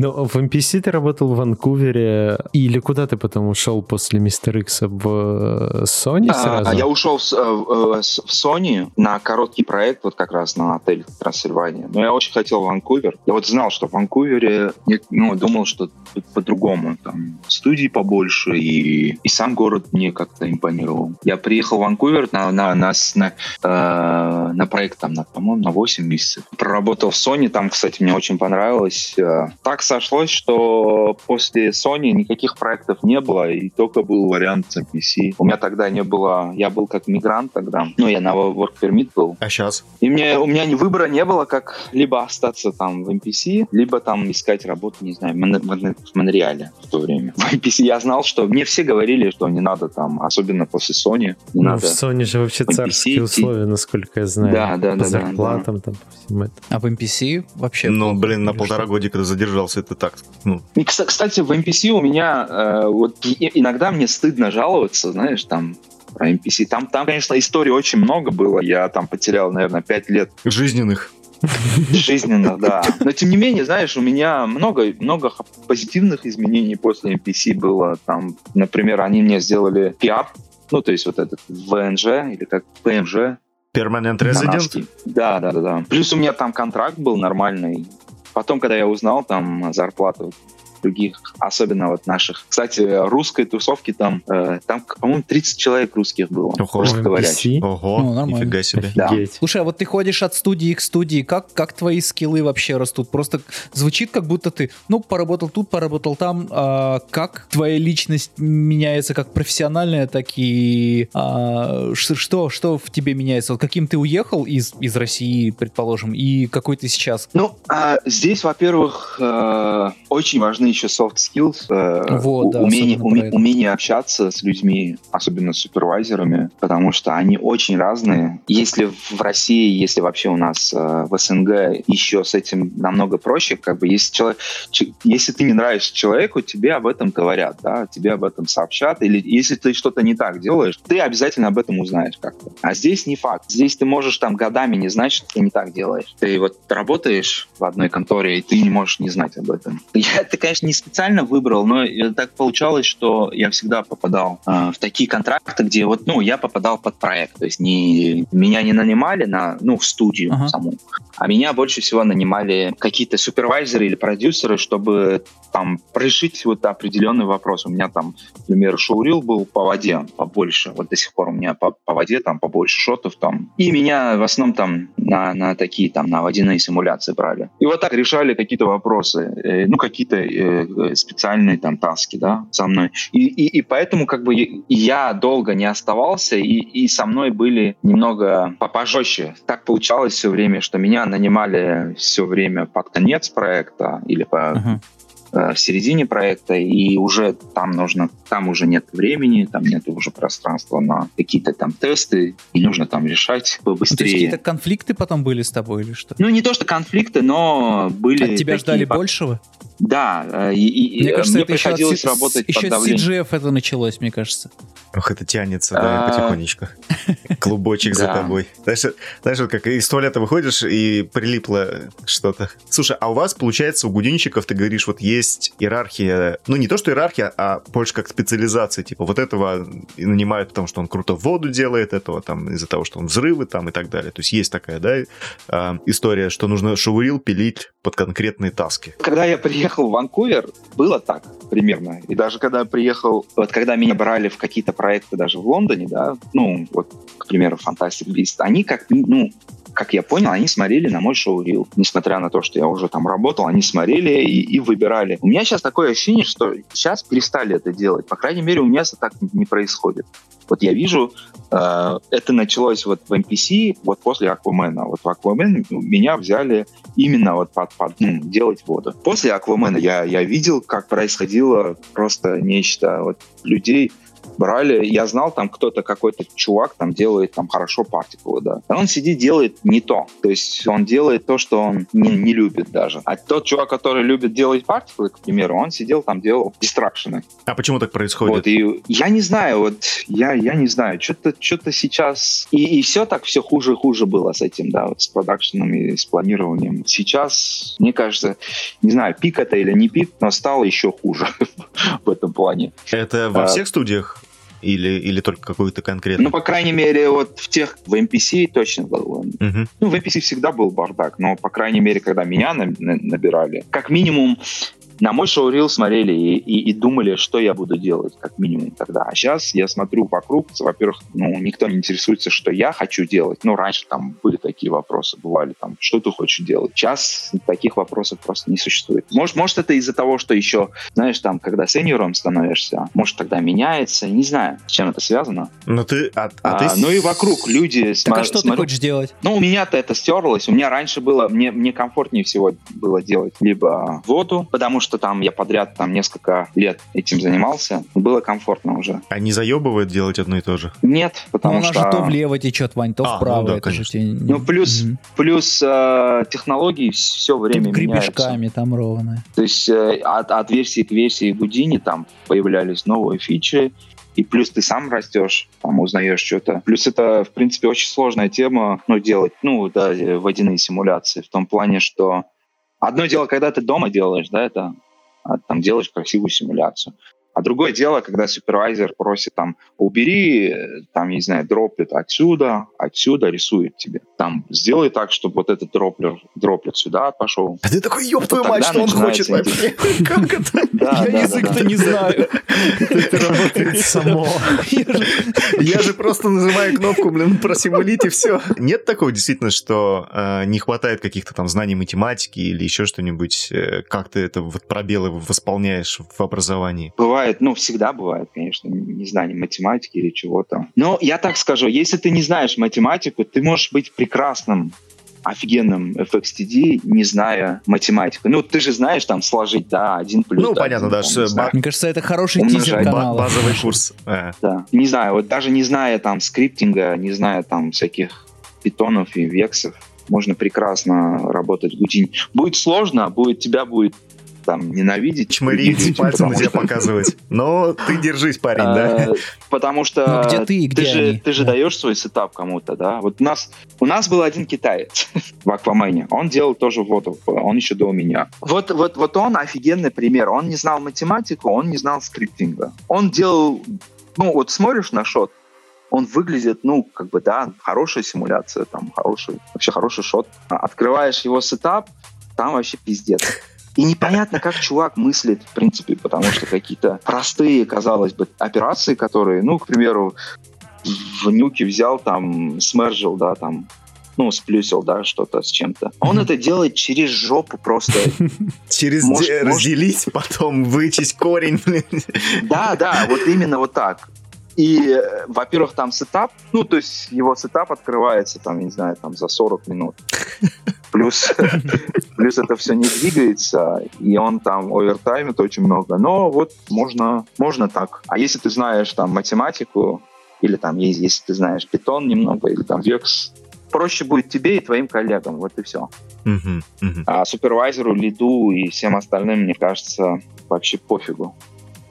Но в MPC ты работал в Ванкувере, или куда ты потом ушел после Мистер Икса? В э, Sony а, сразу? Я ушел в, в, в Sony на короткий проект, вот как раз на отель Трансильвания. Но я очень хотел в Ванкувер. Я вот знал, что в Ванкувере, ну, думал, что по-другому. Там студии побольше, и, и сам город мне как-то импонировал. Я приехал в Ванкувер на, на, на, на, э, на проект, там, на, по-моему, на 8 месяцев. Проработал в Sony, там, кстати, мне очень понравилось. Э, так так сошлось, что после Sony никаких проектов не было, и только был вариант с PC. У меня тогда не было... Я был как мигрант тогда. Ну, я на work permit был. А сейчас? И мне, у меня выбора не было, как либо остаться там в MPC, либо там искать работу, не знаю, в Монреале в то время. В MPC я знал, что мне все говорили, что не надо там, особенно после Sony. Не ну, надо в Sony же вообще царские условия, насколько я знаю. Да, да, по да. По зарплатам да, да. там, по всему этому. А в MPC вообще... Ну, блин, на полтора годика задержался задержался, это так. Ну. И, кстати, в NPC у меня э, вот иногда мне стыдно жаловаться, знаешь, там про NPC. Там, там, конечно, историй очень много было. Я там потерял, наверное, пять лет. Жизненных. Жизненно, да. Но тем не менее, знаешь, у меня много, много позитивных изменений после NPC было. Там, например, они мне сделали PIAP, ну, то есть вот этот ВНЖ или как ПМЖ. Permanent Resident? Да, да, да, да. Плюс у меня там контракт был нормальный. Потом, когда я узнал там зарплату других, особенно вот наших. Кстати, русской тусовки там, э, там, по-моему, 30 человек русских было. Ого, Ого, ну, нифига себе. Да. Слушай, а вот ты ходишь от студии к студии, как, как твои скиллы вообще растут? Просто звучит, как будто ты, ну, поработал тут, поработал там. А как твоя личность меняется как профессиональная, так и а, что, что в тебе меняется? Вот каким ты уехал из, из России, предположим, и какой ты сейчас? Ну, а, здесь, во-первых, а, очень важны еще soft skills, э, вот, да, умение, уме, умение общаться с людьми, особенно с супервайзерами, потому что они очень разные. Если в России, если вообще у нас э, в СНГ еще с этим намного проще, как бы если человек, если ты не нравишься человеку, тебе об этом говорят, да, тебе об этом сообщат, или если ты что-то не так делаешь, ты обязательно об этом узнаешь как-то. А здесь не факт. Здесь ты можешь там годами не знать, что ты не так делаешь. Ты вот работаешь в одной конторе, и ты не можешь не знать об этом. Я, это, конечно, не специально выбрал, но так получалось, что я всегда попадал э, в такие контракты, где вот, ну, я попадал под проект. То есть не, меня не нанимали на, ну, в студию uh-huh. саму, а меня больше всего нанимали какие-то супервайзеры или продюсеры, чтобы там решить вот определенный вопрос. У меня там, например, шоурил был по воде побольше. Вот до сих пор у меня по, по воде там побольше шотов там. И меня в основном там на, на такие там, на водяные симуляции брали. И вот так решали какие-то вопросы, э, ну, какие-то э, специальные там таски, да, со мной. И, и, и поэтому как бы я долго не оставался, и, и со мной были немного пожестче. Так получалось все время, что меня нанимали все время под конец проекта или по uh-huh в середине проекта, и уже там нужно, там уже нет времени, там нет уже пространства на какие-то там тесты, и нужно там решать побыстрее. Ну, то есть какие-то конфликты потом были с тобой или что? Ну, не то, что конфликты, но были... От тебя ждали по... большего? Да, э, и, и мне, кажется, мне это приходилось еще от, работать еще под давлением. CGF это началось, мне кажется. Ох, это тянется, да, а... потихонечку. Клубочек за тобой. Знаешь, знаешь, как из туалета выходишь и прилипло что-то. Слушай, а у вас, получается, у гудинщиков, ты говоришь, вот есть иерархия, ну не то, что иерархия, а больше как специализация, типа вот этого нанимают, потому что он круто воду делает, этого там из-за того, что он взрывы там и так далее. То есть есть такая, да, а, история, что нужно шоурил пилить под конкретные таски. Когда я приехал приехал в Ванкувер, было так примерно. И даже когда приехал, вот когда меня брали в какие-то проекты даже в Лондоне, да, ну, вот, к примеру, Fantastic Beast, они как, ну, как я понял, они смотрели на мой шоу-рил. Несмотря на то, что я уже там работал, они смотрели и, и выбирали. У меня сейчас такое ощущение, что сейчас перестали это делать. По крайней мере, у меня это так не происходит. Вот я вижу, э, это началось вот в NPC, вот после Аквамена. Вот в Аквамен меня взяли именно вот под, под ну, делать воду. После Аквамена я, я видел, как происходило просто нечто. Вот людей брали, я знал, там кто-то, какой-то чувак там делает там хорошо партиклы, да. А он сидит, делает не то. То есть он делает то, что он не, не любит даже. А тот чувак, который любит делать партиклы, к примеру, он сидел там, делал дистракшены. А почему так происходит? Вот, и я не знаю, вот я, я не знаю, что-то что сейчас... И, и все так, все хуже и хуже было с этим, да, вот с продакшеном и с планированием. Сейчас, мне кажется, не знаю, пик это или не пик, но стало еще хуже в этом плане. Это во а, всех студиях? Или, или только какую-то конкретную? Ну, по крайней мере, вот в тех, в MPC точно был. Uh-huh. Ну, в MPC всегда был бардак, но, по крайней мере, когда меня на, на, набирали, как минимум на мой шоурил смотрели и, и, и думали, что я буду делать, как минимум тогда. А сейчас я смотрю вокруг, во-первых, ну, никто не интересуется, что я хочу делать. Ну, раньше там были такие вопросы, бывали там, что ты хочешь делать. Сейчас таких вопросов просто не существует. Может, может это из-за того, что еще, знаешь, там, когда сеньором становишься, может, тогда меняется, не знаю, с чем это связано. Ну, ты... А, а, а ты... Ну, и вокруг люди... Так, а что смотрю... ты хочешь делать? Ну, у меня-то это стерлось. У меня раньше было... Мне, мне комфортнее всего было делать либо воду, потому что что там я подряд там несколько лет этим занимался, было комфортно уже. А не заебывает делать одно и то же? Нет, потому ну, что... же то влево течет, Вань, то а, вправо. Ну, да, это же тебе... ну плюс, mm-hmm. плюс э, технологии все время Тут гребешками меняются. там ровно. То есть э, от, от версии к версии Гудини там появлялись новые фичи, и плюс ты сам растешь, там узнаешь что-то. Плюс это, в принципе, очень сложная тема, ну, делать, ну, да, водяные симуляции, в том плане, что Одно дело, когда ты дома делаешь, да, это а, там делаешь красивую симуляцию. А другое дело, когда супервайзер просит там, убери, там, не знаю, дроплет отсюда, отсюда рисует тебе. Там, сделай так, чтобы вот этот дроплер, дроплет сюда пошел. А ты такой, ёб твою мать, что он хочет вообще? Как это? Я язык-то не знаю. Это работает само. Я же просто нажимаю кнопку, блин, просимулить и все. Нет такого действительно, что э, не хватает каких-то там знаний математики или еще что-нибудь? Э, как ты это вот пробелы восполняешь в образовании? Бывает бывает, ну, всегда бывает, конечно, не знаю, математики или чего-то. Но я так скажу, если ты не знаешь математику, ты можешь быть прекрасным офигенным FXTD, не зная математику. Ну, ты же знаешь, там, сложить, да, один плюс. Ну, да, понятно, да. Что, ба- Мне кажется, это хороший тизер канала. Базовый курс. Э. Да. Не знаю, вот даже не зная там скриптинга, не зная там всяких питонов и вексов, можно прекрасно работать в Гудине. Будет сложно, будет, тебя будет там ненавидеть. Чмырить, пальцем на тебя показывать. Но ты держись, парень, да? Э, потому что ну, где ты, где же, ты же даешь свой сетап кому-то, да? Вот у нас, у нас был один китаец в Аквамене. Он делал тоже воду, он еще до меня. Вот, вот, вот он офигенный пример. Он не знал математику, он не знал скриптинга. Он делал, ну вот смотришь на шот, он выглядит, ну, как бы, да, хорошая симуляция, там, хороший, вообще хороший шот. Открываешь его сетап, там вообще пиздец. И непонятно, как чувак мыслит, в принципе, потому что какие-то простые, казалось бы, операции, которые, ну, к примеру, в нюке взял, там, смержил, да, там, ну, сплюсил, да, что-то с чем-то. Он это делает через жопу просто. Через разделить, потом вычесть корень, блин. Да, да, вот именно вот так. И, во-первых, там сетап, ну, то есть его сетап открывается, там, не знаю, там за 40 минут. Плюс, плюс это все не двигается, и он там овертаймит очень много. Но вот можно, можно так. А если ты знаешь там математику, или там, если ты знаешь питон немного, или там векс, проще будет тебе и твоим коллегам, вот и все. Uh-huh, uh-huh. А супервайзеру, лиду и всем остальным, мне кажется, вообще пофигу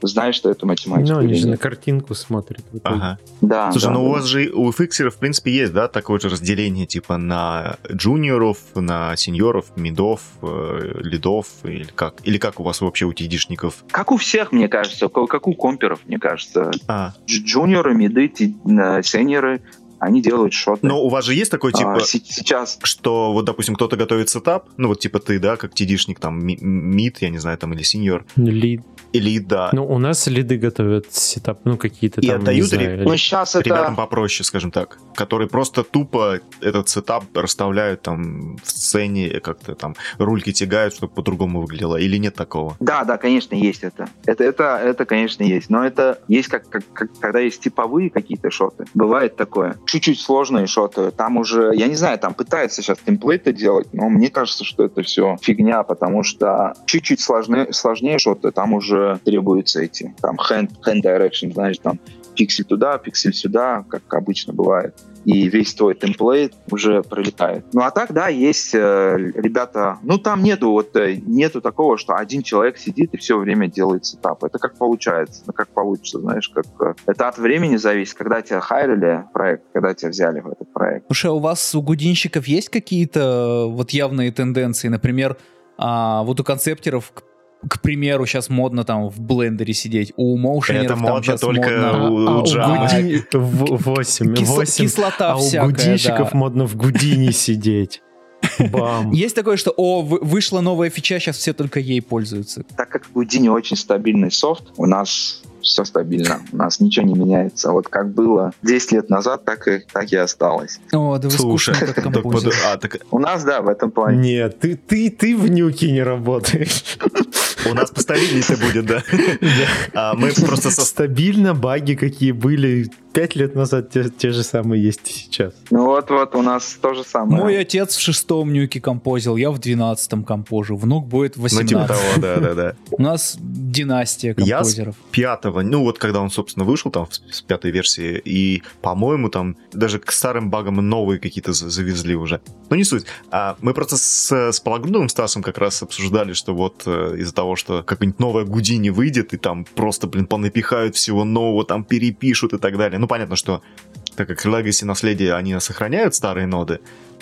знаешь, что это математика. Ну, они же на картинку смотрят. Ага. Да. Слушай, да, ну да. у вас же, у фиксеров, в принципе, есть, да, такое же разделение, типа, на джуниоров, на сеньоров, мидов, э, лидов, или как? Или как у вас вообще у тидишников? Как у всех, мне кажется, как у комперов, мне кажется. А. Джуниоры, миды, э, сеньоры, они делают шоты. Но у вас же есть такой, типа, а, сейчас... что вот, допустим, кто-то готовит сетап, ну вот, типа, ты, да, как тидишник, там, мид, я не знаю, там, или сеньор. Лид. Или да. Ну, у нас лиды готовят сетап, ну, какие-то и там, отдают не знаю, ну, сейчас ребятам это... попроще, скажем так, которые просто тупо этот сетап расставляют там в сцене, как-то там рульки тягают, чтобы по-другому выглядело, или нет такого? Да, да, конечно, есть это. Это, это, это конечно, есть. Но это есть, как, как, как когда есть типовые какие-то шоты. Бывает такое. Чуть-чуть сложные шоты. Там уже, я не знаю, там пытаются сейчас темплейты делать, но мне кажется, что это все фигня, потому что чуть-чуть сложнее, сложнее шоты, там уже требуются эти, там, hand, hand direction, знаешь, там, пиксель туда, пиксель сюда, как обычно бывает. И весь твой темплейт уже пролетает. Ну а так, да, есть э, ребята, ну там нету вот э, нету такого, что один человек сидит и все время делает сетап. Это как получается, ну, как получится, знаешь, как э, это от времени зависит, когда тебя хайрили проект, когда тебя взяли в этот проект. Слушай, а у вас у гудинщиков есть какие-то вот явные тенденции, например, а, вот у концептеров, к к примеру, сейчас модно там в блендере сидеть. У моушенеров Это там модно сейчас только модно... у, а, у Java. Гуди... 8, Кис... 8. Кислота а всякая, у гудинщиков да. модно в гудине сидеть. Бам. Есть такое, что о, вы- вышла новая фича, сейчас все только ей пользуются. Так как в Houdini очень стабильный софт, у нас все стабильно, у нас ничего не меняется. Вот как было 10 лет назад, так и, так и осталось. О, да вы Слушай, скучный как так под- а, так У нас, да, в этом плане. Нет, ты, ты, ты в нюке не работаешь. у нас постабильнее будет, да? А мы просто Стабильно баги какие были пять лет назад, те, же самые есть и сейчас. Ну вот-вот, у нас то же самое. Мой отец в шестом нюке композил, я в двенадцатом компожу. Внук будет в Ну, типа 18. того, да, да, да. У нас династия Я с композеров. пятого, ну вот когда он, собственно, вышел там с пятой версии, и, по-моему, там даже к старым багам новые какие-то за- завезли уже. Ну, не суть. А мы просто с, Пологруновым Стасом как раз обсуждали, что вот э, из-за того, что какая-нибудь новая Гудини выйдет, и там просто, блин, понапихают всего нового, там перепишут и так далее. Ну, понятно, что так как Legacy наследие, они сохраняют старые ноды,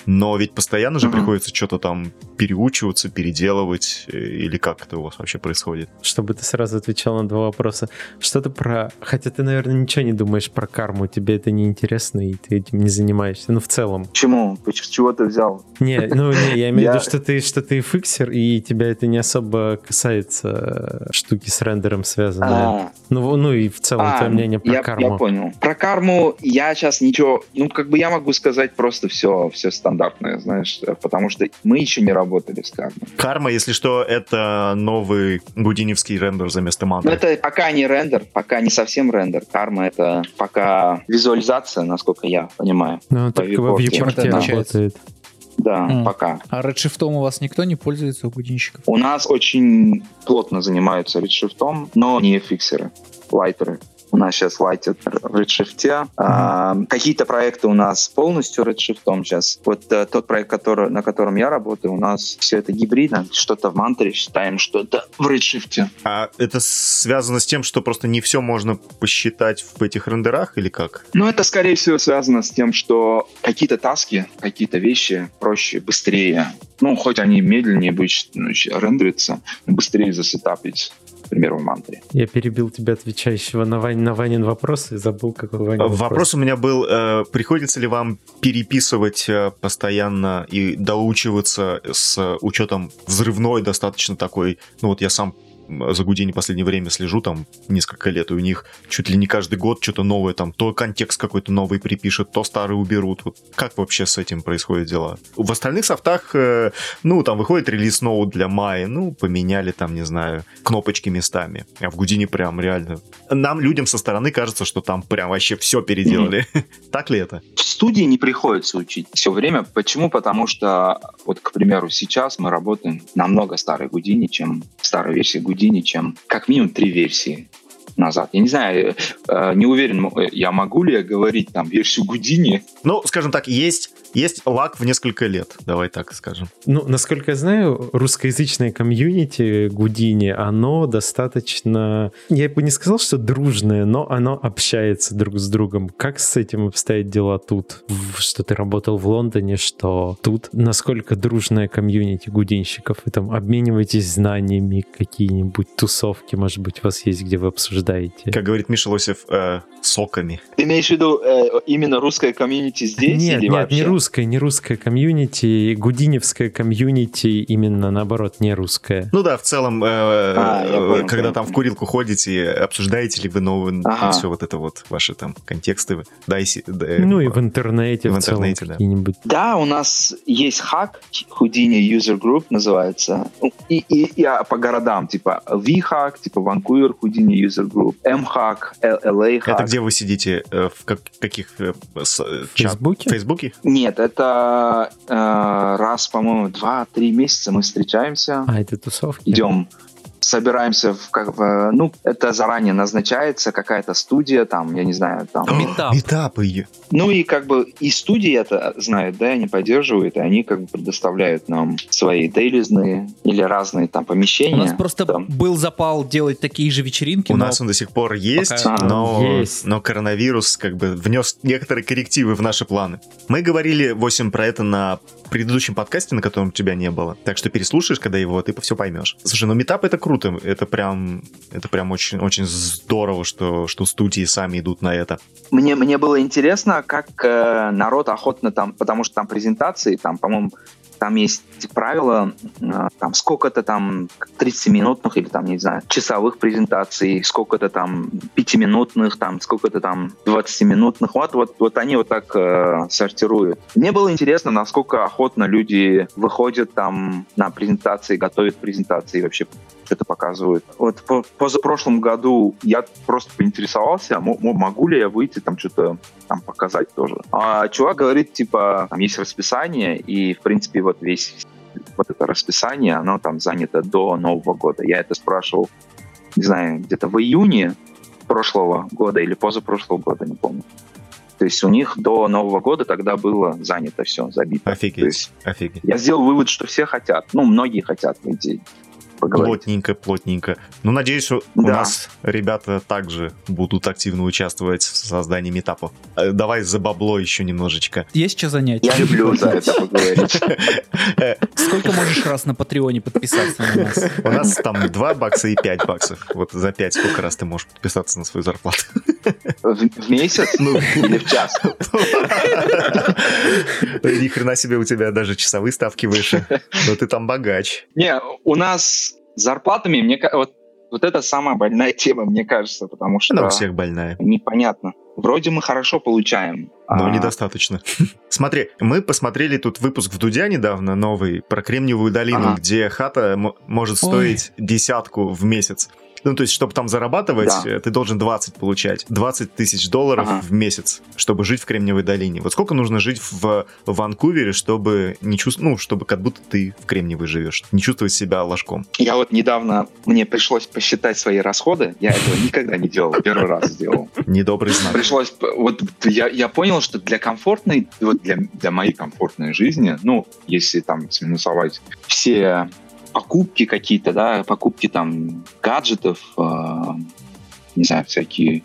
но ведь постоянно же Мгм. приходится что-то там переучиваться, переделывать, э, или как это у вас вообще происходит? Чтобы ты сразу отвечал на два вопроса. Что ты про... Хотя ты, наверное, ничего не думаешь про карму, тебе это не интересно, и ты этим не занимаешься. Ну, в целом. Почему? Чего ты взял? Не, ну, не, я имею в виду, что ты, что ты фиксер, и тебя это не особо касается э, штуки с рендером связанные. А, Ну, ну и в целом, а, твое мнение про карму. я понял. Про карму я сейчас ничего... Ну, как бы я могу сказать просто все, все стандартное, знаешь, э, потому что мы еще не работали с кармой. Карма, если что, это новый гудиневский рендер за место Но мантры. это пока не рендер, пока не совсем рендер. Карма — это пока визуализация, насколько я понимаю. Ну, По так в вьюпорте. Чем вьюпорте это отличается? работает. Да, М. пока. А редшифтом у вас никто не пользуется у гудинщиков? У нас очень плотно занимаются редшифтом, но не фиксеры, лайтеры. У нас сейчас лайтят в Redshift. Mm-hmm. Какие-то проекты у нас полностью Redshift сейчас. Вот а, тот проект, который, на котором я работаю, у нас все это гибридно. Что-то в Мантре считаем, что-то в Redshift. А это связано с тем, что просто не все можно посчитать в этих рендерах или как? Ну, это, скорее всего, связано с тем, что какие-то таски, какие-то вещи проще, быстрее. Ну, хоть они медленнее будут ну, рендериться, быстрее засетапить к примеру, в мантре. Я перебил тебя, отвечающего на, Вань, на Ванин вопрос, и забыл, какой Ванин вопрос. Вопрос у меня был, э, приходится ли вам переписывать э, постоянно и доучиваться с учетом взрывной достаточно такой, ну вот я сам за Гудини последнее время слежу, там, несколько лет, и у них чуть ли не каждый год что-то новое, там, то контекст какой-то новый припишет, то старый уберут. Вот как вообще с этим происходят дела? В остальных софтах, э, ну, там выходит релиз ноут для Майи, ну, поменяли там, не знаю, кнопочки местами. А в Гудини прям реально... Нам, людям со стороны, кажется, что там прям вообще все переделали. Так ли это? В студии не приходится учить все время. Почему? Потому что, вот, к примеру, сейчас мы работаем намного старой Гудини, чем старой версии Гудини Houdini, чем как минимум три версии назад. Я не знаю, э, не уверен, я могу ли я говорить там версию Гудини. Ну, скажем так, есть есть лак в несколько лет, давай так скажем. Ну, насколько я знаю, русскоязычное комьюнити Гудини, оно достаточно, я бы не сказал, что дружное, но оно общается друг с другом. Как с этим обстоят дела тут? Что ты работал в Лондоне, что тут насколько дружное комьюнити гудинщиков? Вы там обмениваетесь знаниями, какие-нибудь тусовки, может быть, у вас есть, где вы обсуждаете? Как говорит Миша Лосев, э, соками. Ты имеешь в виду э, именно русское комьюнити здесь? Нет, или нет, вообще? не русское, не русское комьюнити, гудиневское комьюнити именно наоборот не русское. Ну да, в целом, э, а, понял, когда там в курилку ходите, обсуждаете ли вы новые, ага. все вот это вот, ваши там контексты, дайси. Да, ну и в интернете в, в интернете, целом, да. какие-нибудь. Да, у нас есть хак, Houdini User Group называется, ну, и, и, и по городам, типа V-хак, типа Vancouver Houdini User Group, M-хак, LA хак. Это где вы сидите, э, в как, каких э, с, Фейсбуке? Фейсбуке? Нет, это э, раз, по-моему, два-три месяца мы встречаемся. А, это тусовки? Идем собираемся в, как, в, ну, это заранее назначается какая-то студия, там, я не знаю, там... Метап. Метапы. Ну и как бы и студии это знают, да, они поддерживают, и они как бы предоставляют нам свои дейлизные или разные там помещения. У нас просто там. был запал делать такие же вечеринки. У нас он до сих пор есть, пока... но, есть. но коронавирус как бы внес некоторые коррективы в наши планы. Мы говорили, 8 про это на предыдущем подкасте, на котором тебя не было. Так что переслушаешь, когда его, ты все поймешь. Слушай, ну метап это круто. Это прям, это прям очень, очень здорово, что, что студии сами идут на это. Мне, мне было интересно, как э, народ охотно там, потому что там презентации, там, по-моему, там есть правила, э, там сколько-то там 30-минутных или там, не знаю, часовых презентаций, сколько-то там 5-минутных, там сколько-то там 20-минутных. Вот, вот, вот они вот так э, сортируют. Мне было интересно, насколько охотно люди выходят там на презентации, готовят презентации, вообще что-то показывают. Вот по позапрошлом году я просто поинтересовался, могу ли я выйти там что-то там показать тоже. А чувак говорит, типа, там есть расписание, и, в принципе, вот весь вот это расписание, оно там занято до Нового года. Я это спрашивал, не знаю, где-то в июне прошлого года или позапрошлого года, не помню. То есть у них до Нового года тогда было занято все, забито. Офигеть, есть, офигеть. Я сделал вывод, что все хотят, ну, многие хотят выйти поговорить. Плотненько, плотненько. Ну, надеюсь, у да. нас ребята также будут активно участвовать в создании метапов. Э, давай за бабло еще немножечко. Есть что занять? Я люблю за это поговорить. Сколько можешь раз на Патреоне подписаться на нас? У нас там 2 бакса и 5 баксов. Вот за 5 сколько раз ты можешь подписаться на свою зарплату? В месяц? Ну, или в час? Ни хрена себе у тебя даже часовые ставки выше. Но ты там богач. Не, у нас зарплатами, мне вот, вот это самая больная тема, мне кажется, потому что... Она у всех больная. Непонятно. Вроде мы хорошо получаем. Но а... недостаточно. Смотри, мы посмотрели тут выпуск в Дудя недавно, новый, про Кремниевую долину, ага. где хата может стоить Ой. десятку в месяц. Ну, то есть, чтобы там зарабатывать, да. Э, ты должен 20 получать. 20 тысяч долларов ага. в месяц, чтобы жить в Кремниевой долине. Вот сколько нужно жить в Ванкувере, чтобы не чувствовать, ну, чтобы как будто ты в Кремниевой живешь, не чувствовать себя ложком? Я вот недавно, мне пришлось посчитать свои расходы. Я этого никогда не делал, первый раз сделал. Недобрый знак. Пришлось, вот я, я понял, что для комфортной, вот для, для моей комфортной жизни, ну, если там сминусовать все покупки какие-то, да, покупки там гаджетов, э, не знаю, всякие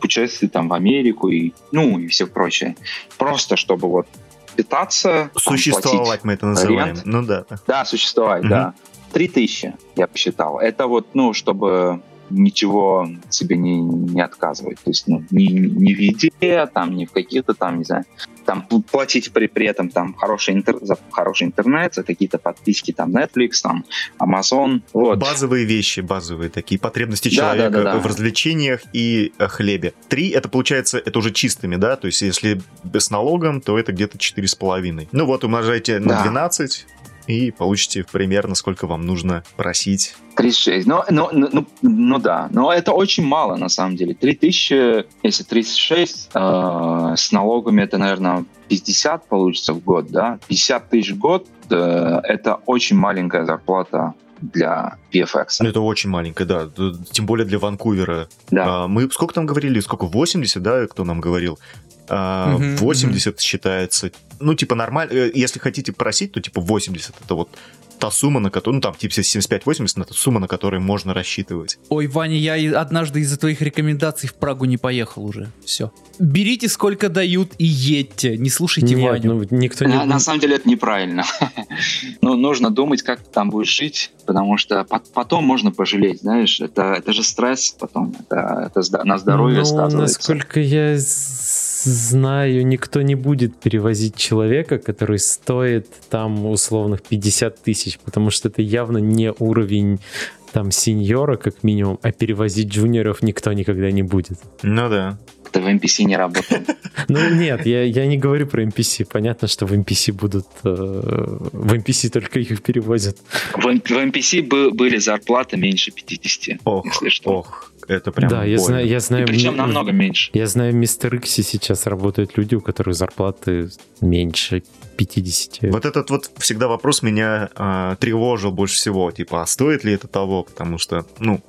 путешествия там в Америку и, ну, и все прочее. Просто чтобы вот питаться. Существовать мы это называем. Рент. Ну да. Да, существовать, угу. да. Три тысячи, я посчитал. Это вот, ну, чтобы ничего себе не, не отказывать. То есть ну, ни, ни в еде, там, ни в каких-то там, не знаю, там платить при, при этом там хороший, интер, за хороший интернет, за какие-то подписки, там Netflix, там Amazon. Вот. Базовые вещи, базовые такие потребности человека да, да, да, в развлечениях и э, хлебе. Три, это получается, это уже чистыми, да, то есть если без налогом, то это где-то четыре с половиной. Ну вот, умножайте на да. 12, и получите примерно, сколько вам нужно просить. 36. Ну, ну, ну, ну, ну да, но это очень мало на самом деле. 3000, если 36, э, с налогами это, наверное, 50 получится в год, да? 50 тысяч в год э, это очень маленькая зарплата для VFX. Ну, это очень маленькая, да. Тем более для Ванкувера. Да. А, мы сколько там говорили? Сколько? 80, да, кто нам говорил? Угу, 80 угу. считается, ну, типа, нормально, э, если хотите просить, то, типа, 80 это вот та сумма, на которую, ну, там, типа, 75-80, это сумма, на которую можно рассчитывать. Ой, Ваня, я однажды из-за твоих рекомендаций в Прагу не поехал уже. Все. Берите, сколько дают, и едьте. Не слушайте Нет, Ваню. Ну, никто не... на, на самом деле это неправильно. ну, нужно думать, как ты там будешь жить, потому что потом можно пожалеть, знаешь. Это, это же стресс потом. Это, это на здоровье ну, сказывается. насколько я знаю, никто не будет перевозить человека, который стоит там условных 50 тысяч, потому что это явно не уровень там сеньора, как минимум, а перевозить джуниоров никто никогда не будет. Ну да. Ты в NPC не работал. Ну нет, я, я не говорю про NPC. Понятно, что в NPC будут... Э, в NPC только их перевозят. В, в NPC были зарплаты меньше 50, ох, если что. Ох, это прям Да, я знаю, я знаю... И причем намного меньше. Я знаю, в Мистер Иксе сейчас работают люди, у которых зарплаты меньше 50. Вот этот вот всегда вопрос меня э, тревожил больше всего. Типа, а стоит ли это того? Потому что, ну,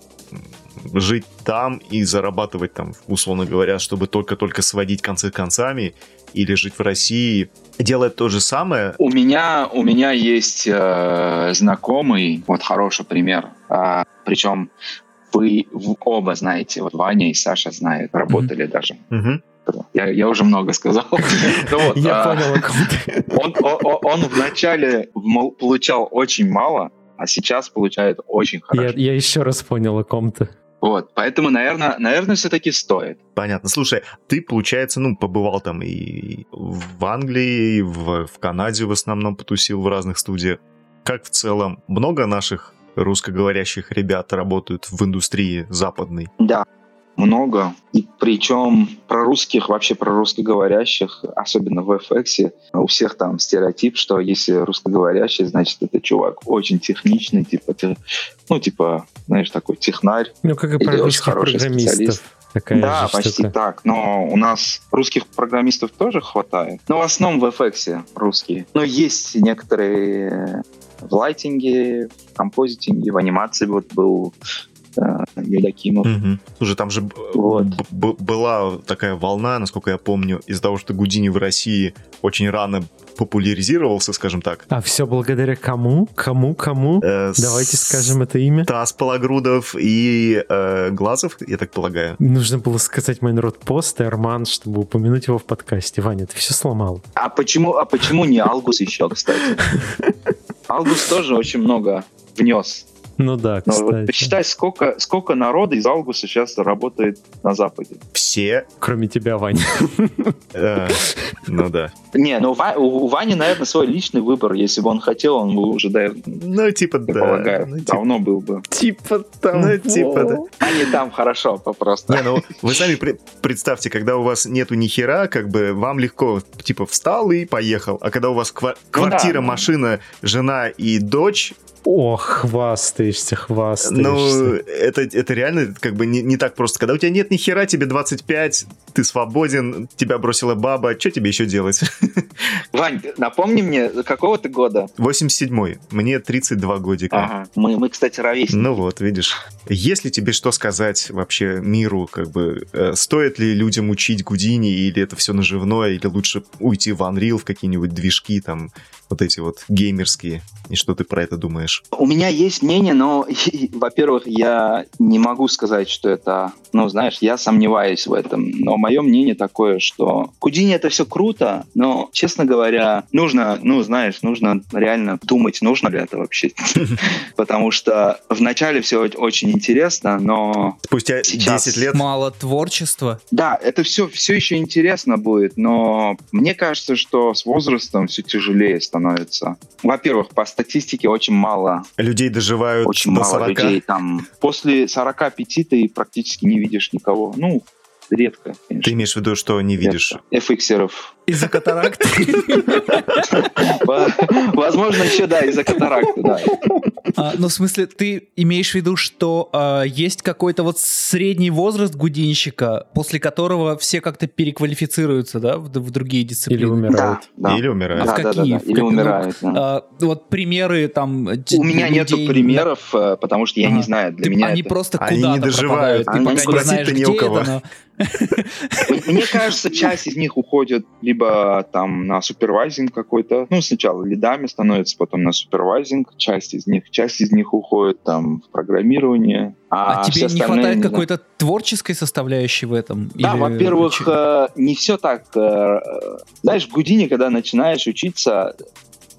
жить там и зарабатывать там, условно говоря, чтобы только-только сводить концы концами, или жить в России, делает то же самое. У меня, у меня есть э, знакомый, вот хороший пример, э, причем вы оба знаете, вот Ваня и Саша знают, работали mm-hmm. даже. Mm-hmm. Я, я уже много сказал. Ну я а, понял. Он вначале получал очень мало, а сейчас получает очень хорошо. Я еще раз понял, о ком ты. Вот, поэтому, наверное, наверное, все-таки стоит. Понятно. Слушай, ты, получается, ну, побывал там и в Англии, и в, в Канаде в основном потусил в разных студиях. Как в целом, много наших русскоговорящих ребят работают в индустрии западной? Да, много. И причем про русских, вообще про русскоговорящих, особенно в FX, у всех там стереотип, что если русскоговорящий, значит, это чувак очень техничный, типа, ну, типа, знаешь, такой технарь. Ну, как и про русских программистов. Специалист. Такая да, почти штука. так. Но у нас русских программистов тоже хватает. Но в основном в FX русские. Но есть некоторые в лайтинге, в композитинге, в анимации вот был Евдокимов. Угу. Слушай, там же вот. была такая волна, насколько я помню, из-за того, что Гудини в России очень рано популяризировался, скажем так. А все благодаря кому? Кому? Кому? Э, Давайте скажем это имя. Тас Пологрудов и э, Глазов, я так полагаю. Нужно было сказать мой народ пост и Арман, чтобы упомянуть его в подкасте. Ваня, ты все сломал. А почему, а почему не Алгус еще, кстати? Алгус тоже очень много внес ну да, кстати. Но вот посчитай, сколько, сколько народа из Алгуса сейчас работает на Западе. Все. Кроме тебя, Ваня. Э, ну да. Не, ну у Вани, наверное, свой личный выбор. Если бы он хотел, он бы уже, ну, типа, да. полагаю, ну, типа давно был бы. Типа там. Ну, типа, да. А не там хорошо, просто. Не, ну, вы сами представьте, когда у вас нету ни хера, как бы вам легко, типа, встал и поехал. А когда у вас квартира, машина, жена и дочь, Ох, хвастаешься, хвастаешься. Ну, это, это реально как бы не, не так просто. Когда у тебя нет ни хера, тебе 25, ты свободен, тебя бросила баба, что тебе еще делать? Вань, напомни мне, какого ты года? 87-й, мне 32 годика. Ага, мы, мы кстати, ровесники. Ну вот, видишь. Есть ли тебе что сказать вообще миру, как бы, э, стоит ли людям учить Гудини, или это все наживное, или лучше уйти в Unreal, в какие-нибудь движки, там, вот эти вот геймерские, и что ты про это думаешь? У меня есть мнение, но, во-первых, я не могу сказать, что это, ну, знаешь, я сомневаюсь в этом, но мое мнение такое, что Гудини это все круто, но, честно говоря, нужно, ну, знаешь, нужно реально думать, нужно ли это вообще. Потому что вначале все очень интересно, но... Спустя сейчас... 10 лет... Мало творчества. Да, это все, все еще интересно будет, но мне кажется, что с возрастом все тяжелее становится. Во-первых, по статистике очень мало... Людей доживают очень до мало 40. людей. Там, после 45 ты практически не видишь никого. Ну, редко, конечно. Ты имеешь в виду, что не видишь? FX-еров. Из-за катаракты. Возможно, еще, да, из-за катаракты, да. А, ну, в смысле, ты имеешь в виду, что а, есть какой-то вот средний возраст гудинщика, после которого все как-то переквалифицируются, да, в, в другие дисциплины? Или умирают. Да, да. Или умирают. А в Да, да, какие? да, В или как- умирают, а, вот примеры там... У меня нету примеров, э, потому что я не знаю. Для Ты- меня они это- просто Они куда-то не доживают. Ты Они пока не знаешь, где у кого. это, но... Мне кажется, часть из них уходит либо там на супервайзинг какой-то, ну, сначала лидами становится, потом на супервайзинг, часть из них, часть из них уходит там в программирование. А, все тебе не хватает какой-то творческой составляющей в этом? Да, Или во-первых, э, не все так. э, э, Знаешь, в Гудине, когда начинаешь учиться,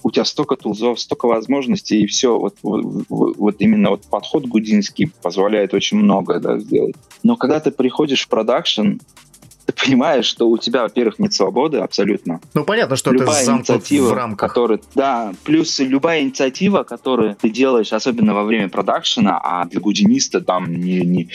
у тебя столько тулзов, столько возможностей, и все. Вот, вот, вот- именно вот подход гудинский позволяет очень многое да, сделать. Но когда ты приходишь в продакшн, ты понимаешь, что у тебя, во-первых, нет свободы абсолютно. Ну, понятно, что любая замкнут инициатива, в рамках. которая, да, плюс любая инициатива, которую ты делаешь, особенно во время продакшена, а для гудиниста там не, не-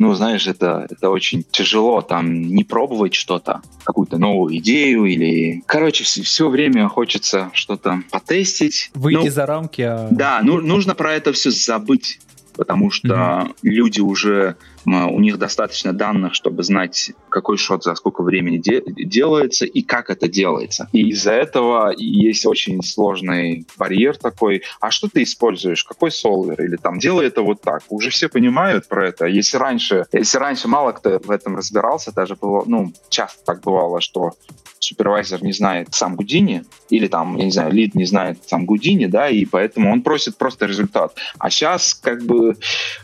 ну знаешь, это это очень тяжело там не пробовать что-то, какую-то новую идею или, короче, все, время хочется что-то потестить. Выйти Ну, за рамки, а... да, ну, нужно про это все забыть, потому что люди уже, у них достаточно данных, чтобы знать, какой шот за сколько времени де- делается и как это делается. И из-за этого есть очень сложный барьер такой. А что ты используешь? Какой солвер? Или там делай это вот так. Уже все понимают про это. Если раньше, если раньше мало кто в этом разбирался, даже было, ну, часто так бывало, что супервайзер не знает сам Гудини, или там, я не знаю, лид не знает сам Гудини, да, и поэтому он просит просто результат. А сейчас как бы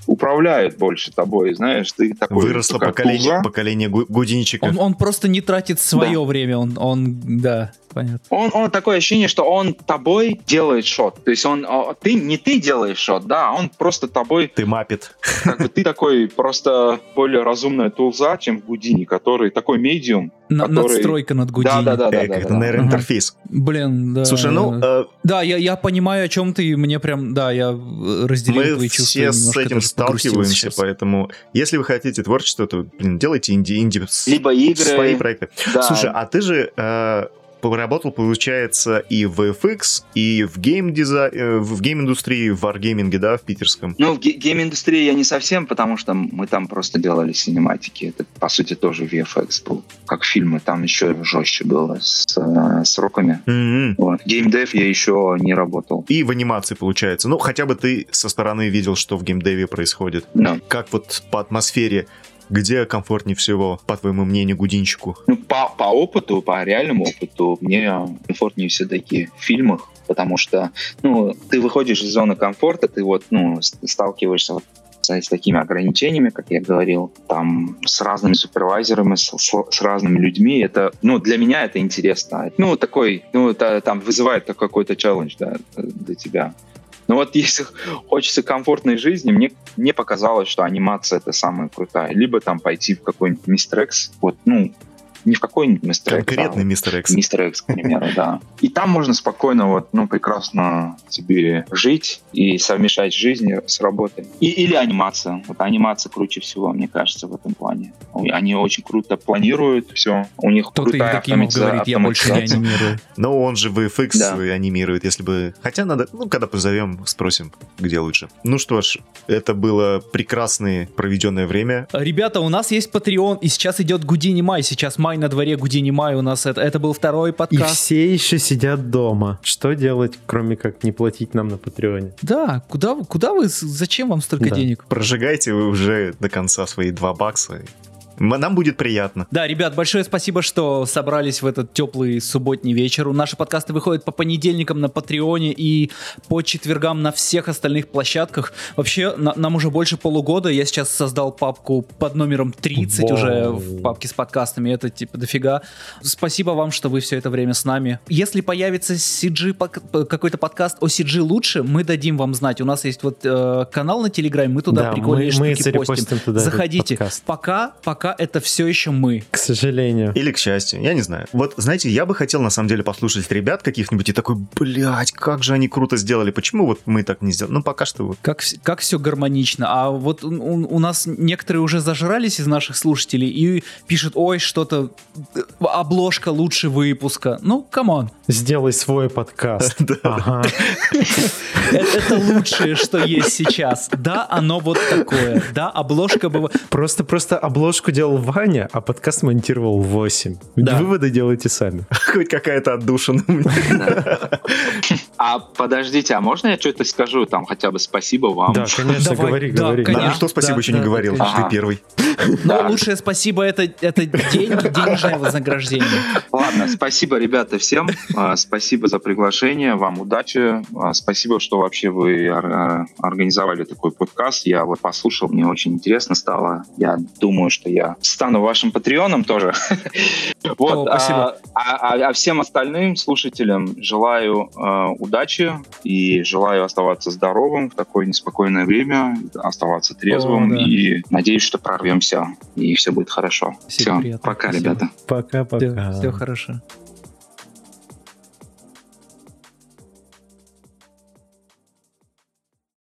управляют больше тобой, знаешь, ты такой... Выросло поколение, поколение гу- гудинчиков. Он, он просто не тратит свое время, он, он, да, понятно. Он, он такое ощущение, что он тобой делает шот. То есть он, о, ты не ты делаешь шот, да, а он просто тобой, Ты мапит. как бы ты такой просто более разумная тулза, чем Гудини, который такой медиум. На- который- Надстройка над Гудини. Да, да, да, да, да, да. нейроинтерфейс. Блин, да. Слушай, ну, э, Да, я, я понимаю, о чем ты, и мне прям, да, я э, разделил мы твои чувства. все и с этим сталкиваемся, сейчас. поэтому если вы хотите творчество, то, блин, делайте инди, инди с- Либо игры. свои проекты. Да. Слушай, а ты же э, поработал, получается, и в FX, и в гейм-диза... э, в гейм-индустрии, в варгейминге, да, в питерском. Ну, в ге- гейм-индустрии я не совсем, потому что мы там просто делали синематики. Это, по сути, тоже VFX был. Как фильмы, там еще жестче было с э, сроками. М-м. Вот. Геймдев я еще не работал. И в анимации, получается. Ну, хотя бы ты со стороны видел, что в геймдеве происходит. Да. Как вот по атмосфере, где комфортнее всего, по твоему мнению, гудинчику? Ну, по, по опыту, по реальному опыту, мне комфортнее все-таки в фильмах, потому что, ну, ты выходишь из зоны комфорта, ты вот, ну, сталкиваешься с такими ограничениями, как я говорил, там, с разными супервайзерами, с, с- с разными людьми, это, ну, для меня это интересно. Ну, такой, ну, это там вызывает такой какой-то челлендж, да, для тебя. Но вот если хочется комфортной жизни, мне, мне показалось, что анимация это самая крутая. Либо там пойти в какой-нибудь Мистрекс, вот, ну, не в какой-нибудь Мистер Экс. Конкретный Мистер Экс. Мистер Экс, к примеру, да. И там можно спокойно вот, ну, прекрасно себе жить и совмещать жизнь с работой. И, или анимация. Вот анимация круче всего, мне кажется, в этом плане. Они очень круто планируют все. У них Кто-то крутая автоматиза... говорит, я больше не анимирую. Но он же VFX да. анимирует, если бы... Хотя надо, ну, когда позовем, спросим, где лучше. Ну что ж, это было прекрасное проведенное время. Ребята, у нас есть Patreon, и сейчас идет Гудини Май. Сейчас май на дворе, Гудини Май у нас. Это, это был второй подкаст. И все еще сидят дома. Что делать, кроме как не платить нам на Патреоне? Да, куда, куда вы, зачем вам столько да. денег? Прожигайте вы уже до конца свои два бакса нам будет приятно. Да, ребят, большое спасибо, что собрались в этот теплый субботний вечер. Наши подкасты выходят по понедельникам на Патреоне и по четвергам на всех остальных площадках. Вообще, на, нам уже больше полугода. Я сейчас создал папку под номером 30 Воу. уже в папке с подкастами. Это типа дофига. Спасибо вам, что вы все это время с нами. Если появится CG, какой-то подкаст о CG лучше, мы дадим вам знать. У нас есть вот э, канал на Телеграме, мы туда да, прикольные мы, штуки мы постим. Туда Заходите. Пока, пока это все еще мы. К сожалению. Или к счастью, я не знаю. Вот, знаете, я бы хотел на самом деле послушать ребят каких-нибудь и такой, блядь, как же они круто сделали, почему вот мы так не сделали? Ну, пока что вот. Как, как все гармонично. А вот у, у нас некоторые уже зажрались из наших слушателей и пишут, ой, что-то, э, обложка лучше выпуска. Ну, come on. Сделай свой подкаст. Ага. Это лучшее, что есть сейчас. Да, оно вот такое. Да, обложка бы... Просто, просто обложку делал Ваня, а подкаст монтировал 8. Да. Выводы делайте сами. Хоть какая-то отдушина. А подождите, а можно я что-то скажу? Там хотя бы спасибо вам. Да, конечно, говори, говори. Нам что спасибо еще не говорил? Ты первый. Ну, лучшее спасибо это деньги, денежное вознаграждение. Ладно, спасибо, ребята, всем. А, спасибо за приглашение, вам удачи. А, спасибо, что вообще вы организовали такой подкаст. Я вот послушал, мне очень интересно стало. Я думаю, что я стану вашим патреоном тоже. Вот, спасибо. А, а, а всем остальным слушателям желаю удачи и желаю оставаться здоровым в такое неспокойное время, оставаться трезвым и надеюсь, что прорвемся и все будет хорошо. Все, пока, ребята. Пока-пока. Все хорошо.